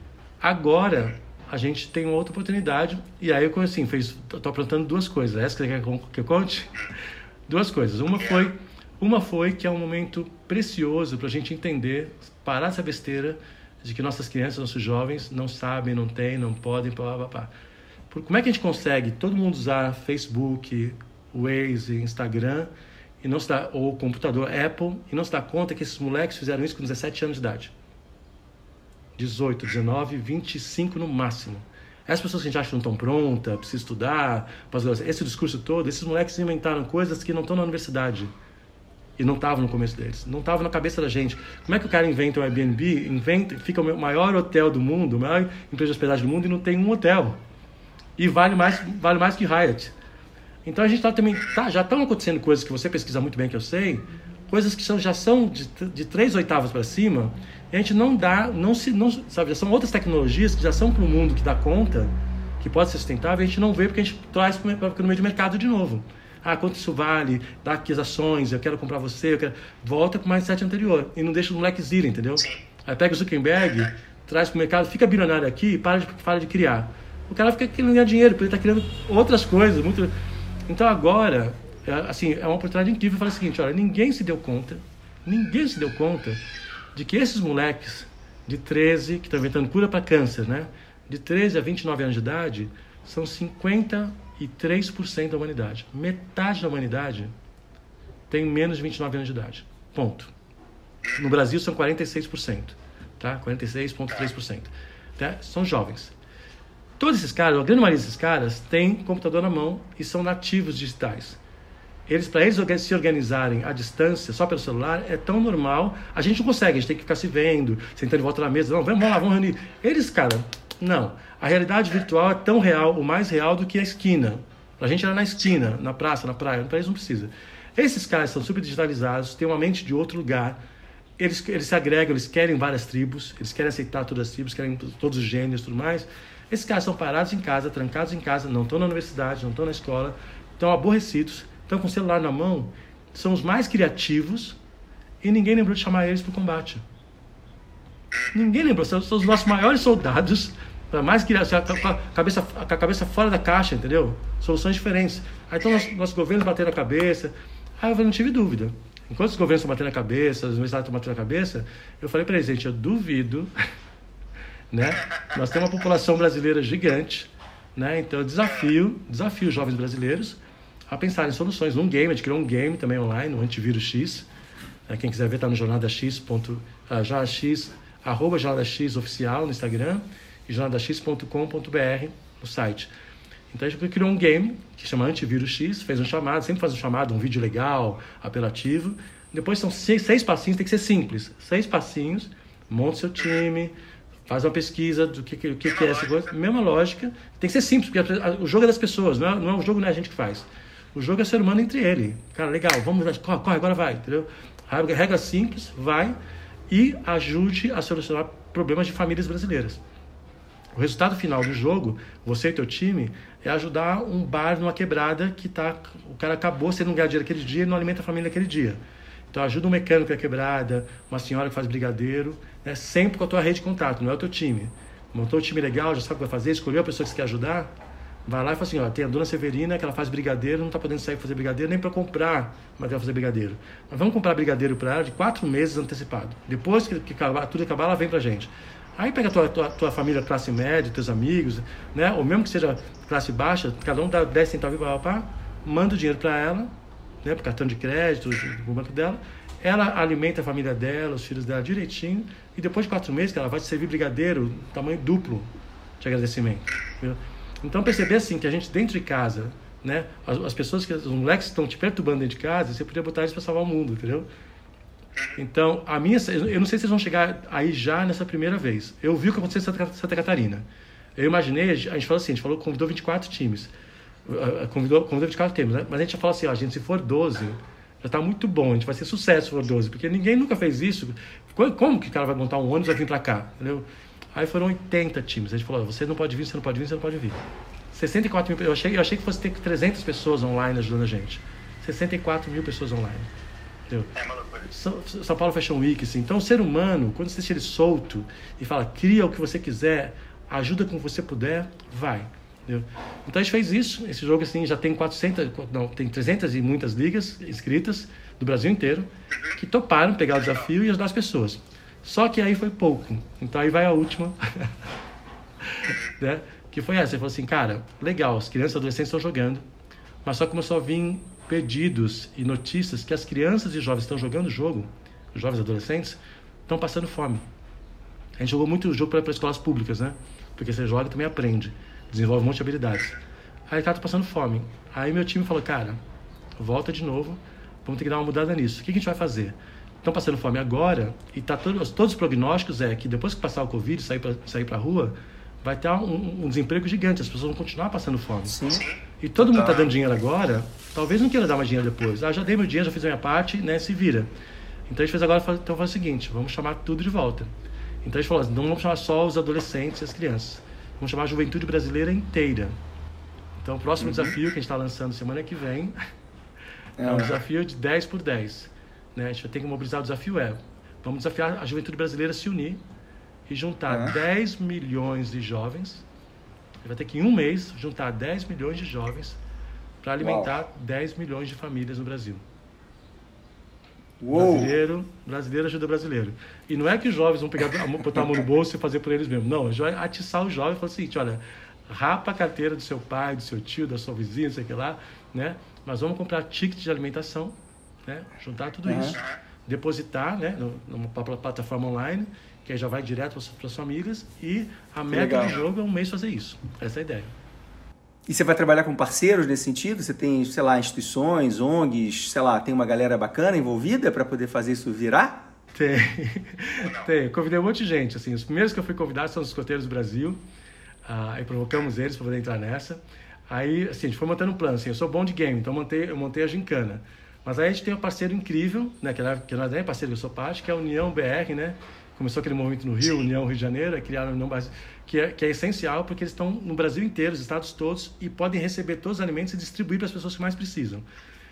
Agora, a gente tem outra oportunidade, e aí eu assim, fez, tô aprontando duas coisas. Essa que você quer que eu conte? Duas coisas. Uma foi uma foi que é um momento precioso para a gente entender, parar essa besteira de que nossas crianças, nossos jovens não sabem, não têm, não podem, blá, blá, blá. Como é que a gente consegue todo mundo usar Facebook, Waze, Instagram e não se dá, ou computador Apple e não se dá conta que esses moleques fizeram isso com 17 anos de idade? 18, 19, 25 no máximo. Essas pessoas que a gente acha que não estão prontas, precisa estudar, esse discurso todo, esses moleques inventaram coisas que não estão na universidade. E não estava no começo deles. Não estava na cabeça da gente. Como é que o cara inventa um Airbnb, inventa, fica o maior hotel do mundo, a maior empresa de hospedagem do mundo e não tem um hotel? E vale mais, vale mais que Hyatt. Então a gente tá também. Tá, já estão acontecendo coisas que você pesquisa muito bem, que eu sei, coisas que são, já são de, de três oitavas para cima, e a gente não dá, não se, não, sabe, já são outras tecnologias que já são para o mundo que dá conta, que pode ser sustentável, a gente não vê porque a gente traz para o meio de mercado de novo. Ah, quanto isso vale? Dá aqui as ações, eu quero comprar você, eu quero... Volta para o mindset anterior e não deixa os moleques irem, entendeu? Aí pega o Zuckerberg, traz para o mercado, fica bilionário aqui e para de, para de criar. O cara fica querendo ganhar dinheiro, porque ele está criando outras coisas. Muito... Então agora, é, assim, é uma oportunidade incrível falar o seguinte, olha, ninguém se deu conta, ninguém se deu conta de que esses moleques de 13, que estão inventando cura para câncer, né? De 13 a 29 anos de idade, são 50 e 3% da humanidade. Metade da humanidade tem menos de 29 anos de idade. Ponto. No Brasil são 46%, tá? 46,3%. Tá? São jovens. Todos esses caras, a grande maioria desses caras, tem computador na mão e são nativos digitais. Eles, para eles se organizarem à distância, só pelo celular, é tão normal. A gente não consegue, a gente tem que ficar se vendo, sentando de volta na mesa. Não, vamos lá, vamos reunir. Eles, cara, não. A realidade virtual é tão real, o mais real do que a esquina. A gente era na esquina, na praça, na praia, no país não precisa. Esses caras são super digitalizados, têm uma mente de outro lugar, eles, eles se agregam, eles querem várias tribos, eles querem aceitar todas as tribos, querem todos os gêneros e tudo mais. Esses caras são parados em casa, trancados em casa, não estão na universidade, não estão na escola, estão aborrecidos, estão com o celular na mão, são os mais criativos e ninguém lembrou de chamar eles para o combate. Ninguém lembrou, são, são os nossos maiores soldados, mais criativos, com a cabeça, a cabeça fora da caixa, entendeu? Soluções diferentes. Aí então nossos, governos batendo a cabeça. Aí eu não tive dúvida. Enquanto os governos estão batendo a cabeça, as universidades estão batendo a cabeça, eu falei para eles, gente, eu duvido, [laughs] né? Nós temos uma população brasileira gigante, né? Então eu desafio, desafio os jovens brasileiros a pensar em soluções. Um game, a gente criou um game também online, um antivírus X. Né? Quem quiser ver, está no jornadax. Uh, jornadax, arroba jornadax oficial no Instagram jornadax.com.br no site. Então a gente criou um game que chama Antivírus X, fez um chamado, sempre faz um chamado, um vídeo legal, apelativo. Depois são seis, seis passinhos, tem que ser simples. Seis passinhos, monta seu time, faz uma pesquisa do que, que, que, é essa coisa. Mesma lógica. Tem que ser simples, porque o jogo é das pessoas, não é, não é o jogo não é a gente que faz. O jogo é ser humano entre ele. Cara, legal, vamos, corre, corre agora vai, entendeu? Regra simples, vai e ajude a solucionar problemas de famílias brasileiras. O resultado final do jogo, você e teu time, é ajudar um bar numa quebrada que tá, o cara acabou, você não ganha dinheiro aquele dia e não alimenta a família aquele dia. Então ajuda um mecânico na quebrada, uma senhora que faz brigadeiro, né? sempre com a tua rede de contato, não é o teu time. Montou um time legal, já sabe o que vai fazer, escolheu a pessoa que você quer ajudar, vai lá e fala assim, ó, tem a dona Severina que ela faz brigadeiro, não está podendo sair para fazer brigadeiro nem para comprar material para fazer brigadeiro. Mas vamos comprar brigadeiro para ela de quatro meses antecipado. Depois que, que acabar, tudo acabar, ela vem para gente. Aí pega a tua, tua, tua, família classe média, teus amigos, né? Ou mesmo que seja classe baixa, cada um dá 10 centavos para pá, manda o dinheiro para ela, né? Pro cartão de crédito, pro banco dela. Ela alimenta a família dela, os filhos dela direitinho. E depois de quatro meses, ela vai te servir brigadeiro tamanho duplo de agradecimento. Entendeu? Então perceber assim que a gente dentro de casa, né? As, as pessoas que os moleques estão te perturbando dentro de casa, você podia botar eles para salvar o mundo, entendeu? Então, a minha, eu não sei se vocês vão chegar aí já nessa primeira vez. Eu vi o que aconteceu em Santa, Catarina. Eu imaginei, a gente falou assim, a gente falou, convidou 24 times. Convidou, convidou 24 times, né? Mas a gente já falou assim, ó, gente, se for 12, já está muito bom, a gente vai ser sucesso se for 12, porque ninguém nunca fez isso. Como que o cara vai montar um ônibus e vai vir para cá, entendeu? Aí foram 80 times. A gente falou, você não pode vir, você não pode vir, você não pode vir. 64 mil, eu achei, eu achei que fosse ter 300 pessoas online ajudando a gente. 64 mil pessoas online. Entendeu? É são, São Paulo Fashion Week, assim. Então, o ser humano, quando você deixa ele solto e fala, cria o que você quiser, ajuda como você puder, vai. Entendeu? Então, a gente fez isso. Esse jogo, assim, já tem 400, não, tem 300 e muitas ligas inscritas do Brasil inteiro que toparam pegar o desafio e ajudar as pessoas. Só que aí foi pouco. Então, aí vai a última. [laughs] né? Que foi essa. Ele falou assim, cara, legal, as crianças e adolescentes estão jogando, mas só começou a vir pedidos e notícias que as crianças e jovens estão jogando jogo, os jovens adolescentes, estão passando fome. A gente jogou muito jogo para escolas públicas, né? Porque você joga e também aprende, desenvolve um monte de habilidades. Aí tá passando fome. Aí meu time falou, cara, volta de novo, vamos ter que dar uma mudada nisso. O que a gente vai fazer? Estão passando fome agora e tá todos, todos os prognósticos é que depois que passar o Covid, sair para sair a rua, vai ter um, um, desemprego gigante, as pessoas vão continuar passando fome. Sim. E todo mundo está dando dinheiro agora, talvez não queira dar mais dinheiro depois. Ah, já dei meu dinheiro, já fiz a minha parte, né? Se vira. Então a gente fez agora, então faz o seguinte, vamos chamar tudo de volta. Então a gente falou assim, não vamos chamar só os adolescentes e as crianças. Vamos chamar a juventude brasileira inteira. Então o próximo uhum. desafio que a gente está lançando semana que vem [laughs] é um desafio de 10 por 10. Né? A gente vai ter que mobilizar o desafio é, vamos desafiar a juventude brasileira a se unir e juntar 10 milhões de jovens. Ele vai ter que, em um mês, juntar 10 milhões de jovens para alimentar Uau. 10 milhões de famílias no Brasil. Uou. Brasileiro, brasileiro ajuda brasileiro. E não é que os jovens vão pegar, [laughs] botar a mão no bolso e fazer por eles mesmos. Não, vai atiçar os jovens e falar assim, olha, rapa a carteira do seu pai, do seu tio, da sua vizinha, sei lá, né? Mas vamos comprar ticket de alimentação, né? Juntar tudo uhum. isso, depositar, né? Numa plataforma online que aí já vai direto para suas famílias e a meta Legal. do jogo é um mês fazer isso. Essa é a ideia. E você vai trabalhar com parceiros nesse sentido? Você tem, sei lá, instituições, ONGs, sei lá, tem uma galera bacana envolvida para poder fazer isso virar? Tem. [laughs] tem. Convidei um monte de gente. Assim, os primeiros que eu fui convidar são os escoteiros do Brasil. Ah, e provocamos eles para poder entrar nessa. Aí, assim, a gente foi montando um plano, assim, eu sou bom de game, então montei, eu montei a gincana. Mas aí a gente tem um parceiro incrível, né, que, que não é parceiro que eu sou parte, que é a União BR, né? Começou aquele movimento no Rio, União Rio de Janeiro, criaram a União Brasil, que é, que é essencial porque eles estão no Brasil inteiro, os estados todos, e podem receber todos os alimentos e distribuir para as pessoas que mais precisam.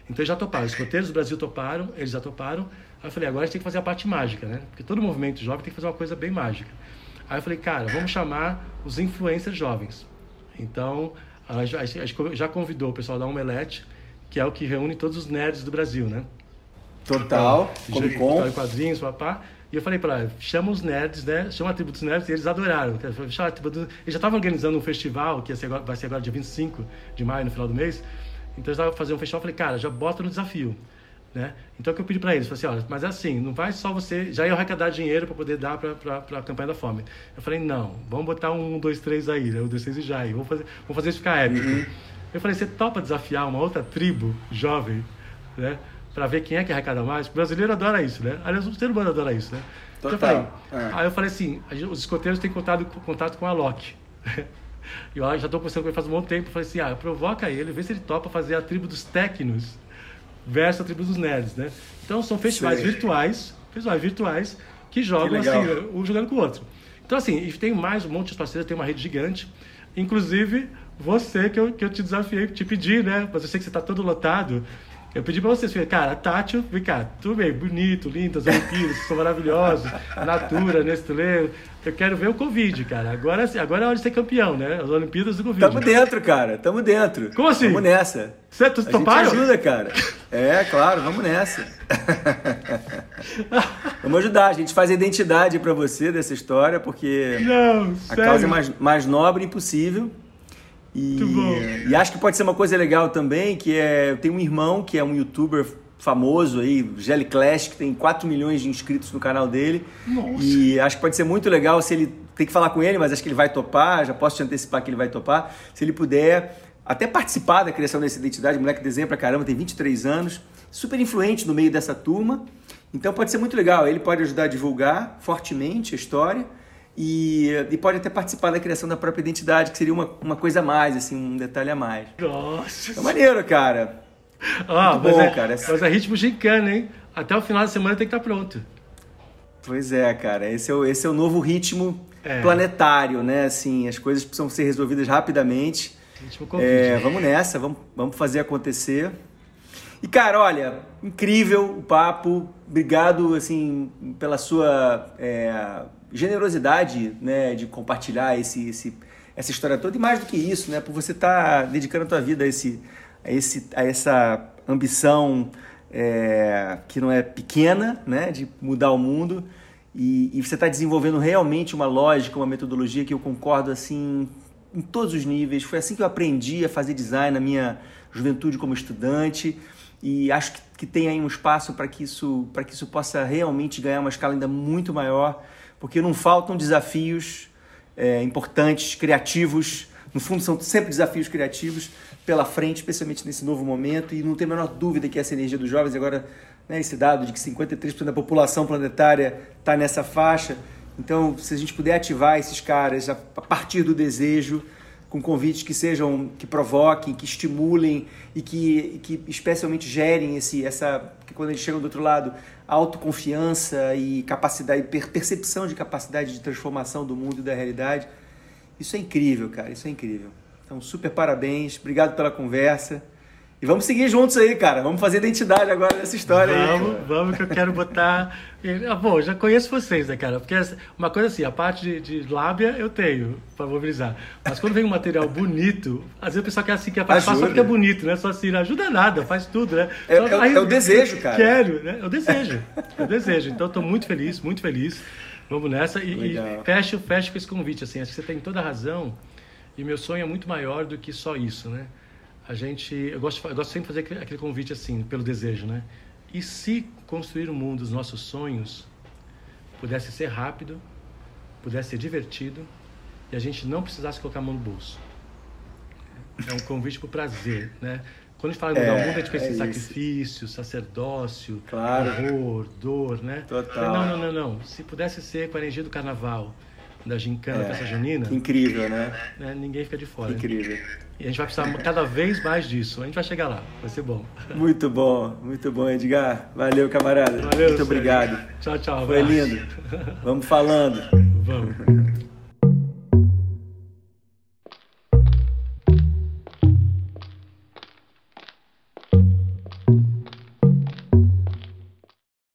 Então eles já toparam, os escoteiros do Brasil toparam, eles já toparam. Aí eu falei, agora a gente tem que fazer a parte mágica, né? Porque todo movimento jovem tem que fazer uma coisa bem mágica. Aí eu falei, cara, vamos chamar os influencers jovens. Então, a gente já convidou o pessoal da Omelete, que é o que reúne todos os nerds do Brasil, né? Total, então, Comic Con. quadrinhos, papá. E eu falei para ela, chama os nerds, né? Chama a tribo dos nerds, e eles adoraram. Eles já estavam organizando um festival, que ser agora, vai ser agora dia 25 de maio, no final do mês. Então eles estavam fazendo um festival, eu falei, cara, já bota no desafio. Né? Então o que eu pedi para eles, falei assim, olha, mas é assim, não vai só você, já ia arrecadar dinheiro para poder dar para a campanha da fome. Eu falei, não, vamos botar um, dois, três aí, né? um, dois, três e já aí, vamos fazer, vamos fazer isso ficar épico. Uhum. Eu falei, você topa desafiar uma outra tribo jovem, né? Para ver quem é que arrecada mais? O brasileiro adora isso, né? Aliás, o ser humano adora isso, né? Total. Então eu falei, é. Aí eu falei assim, os escoteiros têm contato, contato com a Loki. [laughs] E eu já estou conversando com ele faz um bom tempo. Eu falei assim, ah, provoca ele, vê se ele topa fazer a tribo dos técnicos versus a tribo dos nerds, né? Então são festivais Sei. virtuais, festivais virtuais que jogam que assim, um jogando com o outro. Então assim, e tem mais um monte de parceiros, tem uma rede gigante. Inclusive, você que eu, que eu te desafiei, te pedi, né? Mas eu sei que você está todo lotado. Eu pedi pra vocês, falei, cara, Tátil, vem cá, tudo bem, bonito, lindo, as Olimpíadas, são maravilhosos, Natura, Nestlé. Eu quero ver o Covid, cara. Agora, agora é hora de ser campeão, né? As Olimpíadas do Covid. Tamo dentro, cara, tamo dentro. Como assim? Vamos nessa. Você, tu, a gente ajuda, cara. É, claro, vamos nessa. [laughs] vamos ajudar, a gente faz a identidade para você dessa história, porque Não, a causa é mais, mais nobre impossível. E, e acho que pode ser uma coisa legal também, que é, eu tenho um irmão que é um youtuber famoso aí, Jelly Clash, que tem 4 milhões de inscritos no canal dele. Nossa. E acho que pode ser muito legal se ele tem que falar com ele, mas acho que ele vai topar, já posso te antecipar que ele vai topar. Se ele puder até participar da criação dessa identidade, moleque desenha pra caramba, tem 23 anos, super influente no meio dessa turma. Então pode ser muito legal, ele pode ajudar a divulgar fortemente a história e, e pode até participar da criação da própria identidade, que seria uma, uma coisa a mais, assim, um detalhe a mais. Nossa! É maneiro, cara. Ah, Muito bom, é, cara. Mas é ritmo gincana, hein? Até o final da semana tem que estar pronto. Pois é, cara. Esse é o, esse é o novo ritmo é. planetário, né? Assim, as coisas precisam ser resolvidas rapidamente. Ritmo COVID, é, vamos nessa, vamos, vamos fazer acontecer. E, cara, olha, incrível o papo. Obrigado, assim, pela sua é, generosidade, né, de compartilhar esse, esse, essa história toda. E mais do que isso, né, por você estar tá dedicando a tua vida a, esse, a, esse, a essa ambição é, que não é pequena, né, de mudar o mundo. E, e você está desenvolvendo realmente uma lógica, uma metodologia que eu concordo, assim, em todos os níveis. Foi assim que eu aprendi a fazer design na minha juventude como estudante e acho que, que tem aí um espaço para que isso para que isso possa realmente ganhar uma escala ainda muito maior, porque não faltam desafios é, importantes, criativos. No fundo, são sempre desafios criativos pela frente, especialmente nesse novo momento. E não tem a menor dúvida que essa energia dos jovens, agora, né, esse dado de que 53% da população planetária está nessa faixa. Então, se a gente puder ativar esses caras a partir do desejo, com convites que sejam, que provoquem, que estimulem e que, que especialmente gerem esse, essa, que quando eles chegam do outro lado, autoconfiança e capacidade, percepção de capacidade de transformação do mundo e da realidade. Isso é incrível, cara, isso é incrível. Então, super parabéns, obrigado pela conversa. E vamos seguir juntos aí, cara. Vamos fazer identidade agora nessa história vamos, aí. Vamos, que eu quero botar. Ah, bom, já conheço vocês, né, cara? Porque uma coisa assim, a parte de, de lábia eu tenho para mobilizar. Mas quando vem um material bonito, às vezes o pessoal quer assim, que faz só porque é bonito, né? Só assim, não ajuda nada, faz tudo, né? É, só, é, aí, é o desejo, cara. Quero, né? É o desejo. É o desejo. Então, estou muito feliz, muito feliz. Vamos nessa. E, e fecho, fecho com esse convite, assim. Acho que você tem toda a razão. E meu sonho é muito maior do que só isso, né? A gente, eu gosto, eu gosto sempre de fazer aquele, convite assim, pelo desejo, né? E se construir o um mundo dos nossos sonhos pudesse ser rápido, pudesse ser divertido e a gente não precisasse colocar a mão no bolso? É um convite para o prazer, né? Quando a gente fala em mudar é, o mundo, a gente pensa é em sacrifício, sacerdócio, claro. horror, dor, né? Total. Não, não, não, não. Se pudesse ser com a energia do carnaval, da gincana, é, festa junina. Incrível, né? né? Ninguém fica de fora. Incrível. E a gente vai precisar cada vez mais disso. A gente vai chegar lá, vai ser bom. Muito bom, muito bom, Edgar. Valeu, camarada. Valeu, muito obrigado. Tchau, tchau. Foi lindo. Vamos falando. Vamos.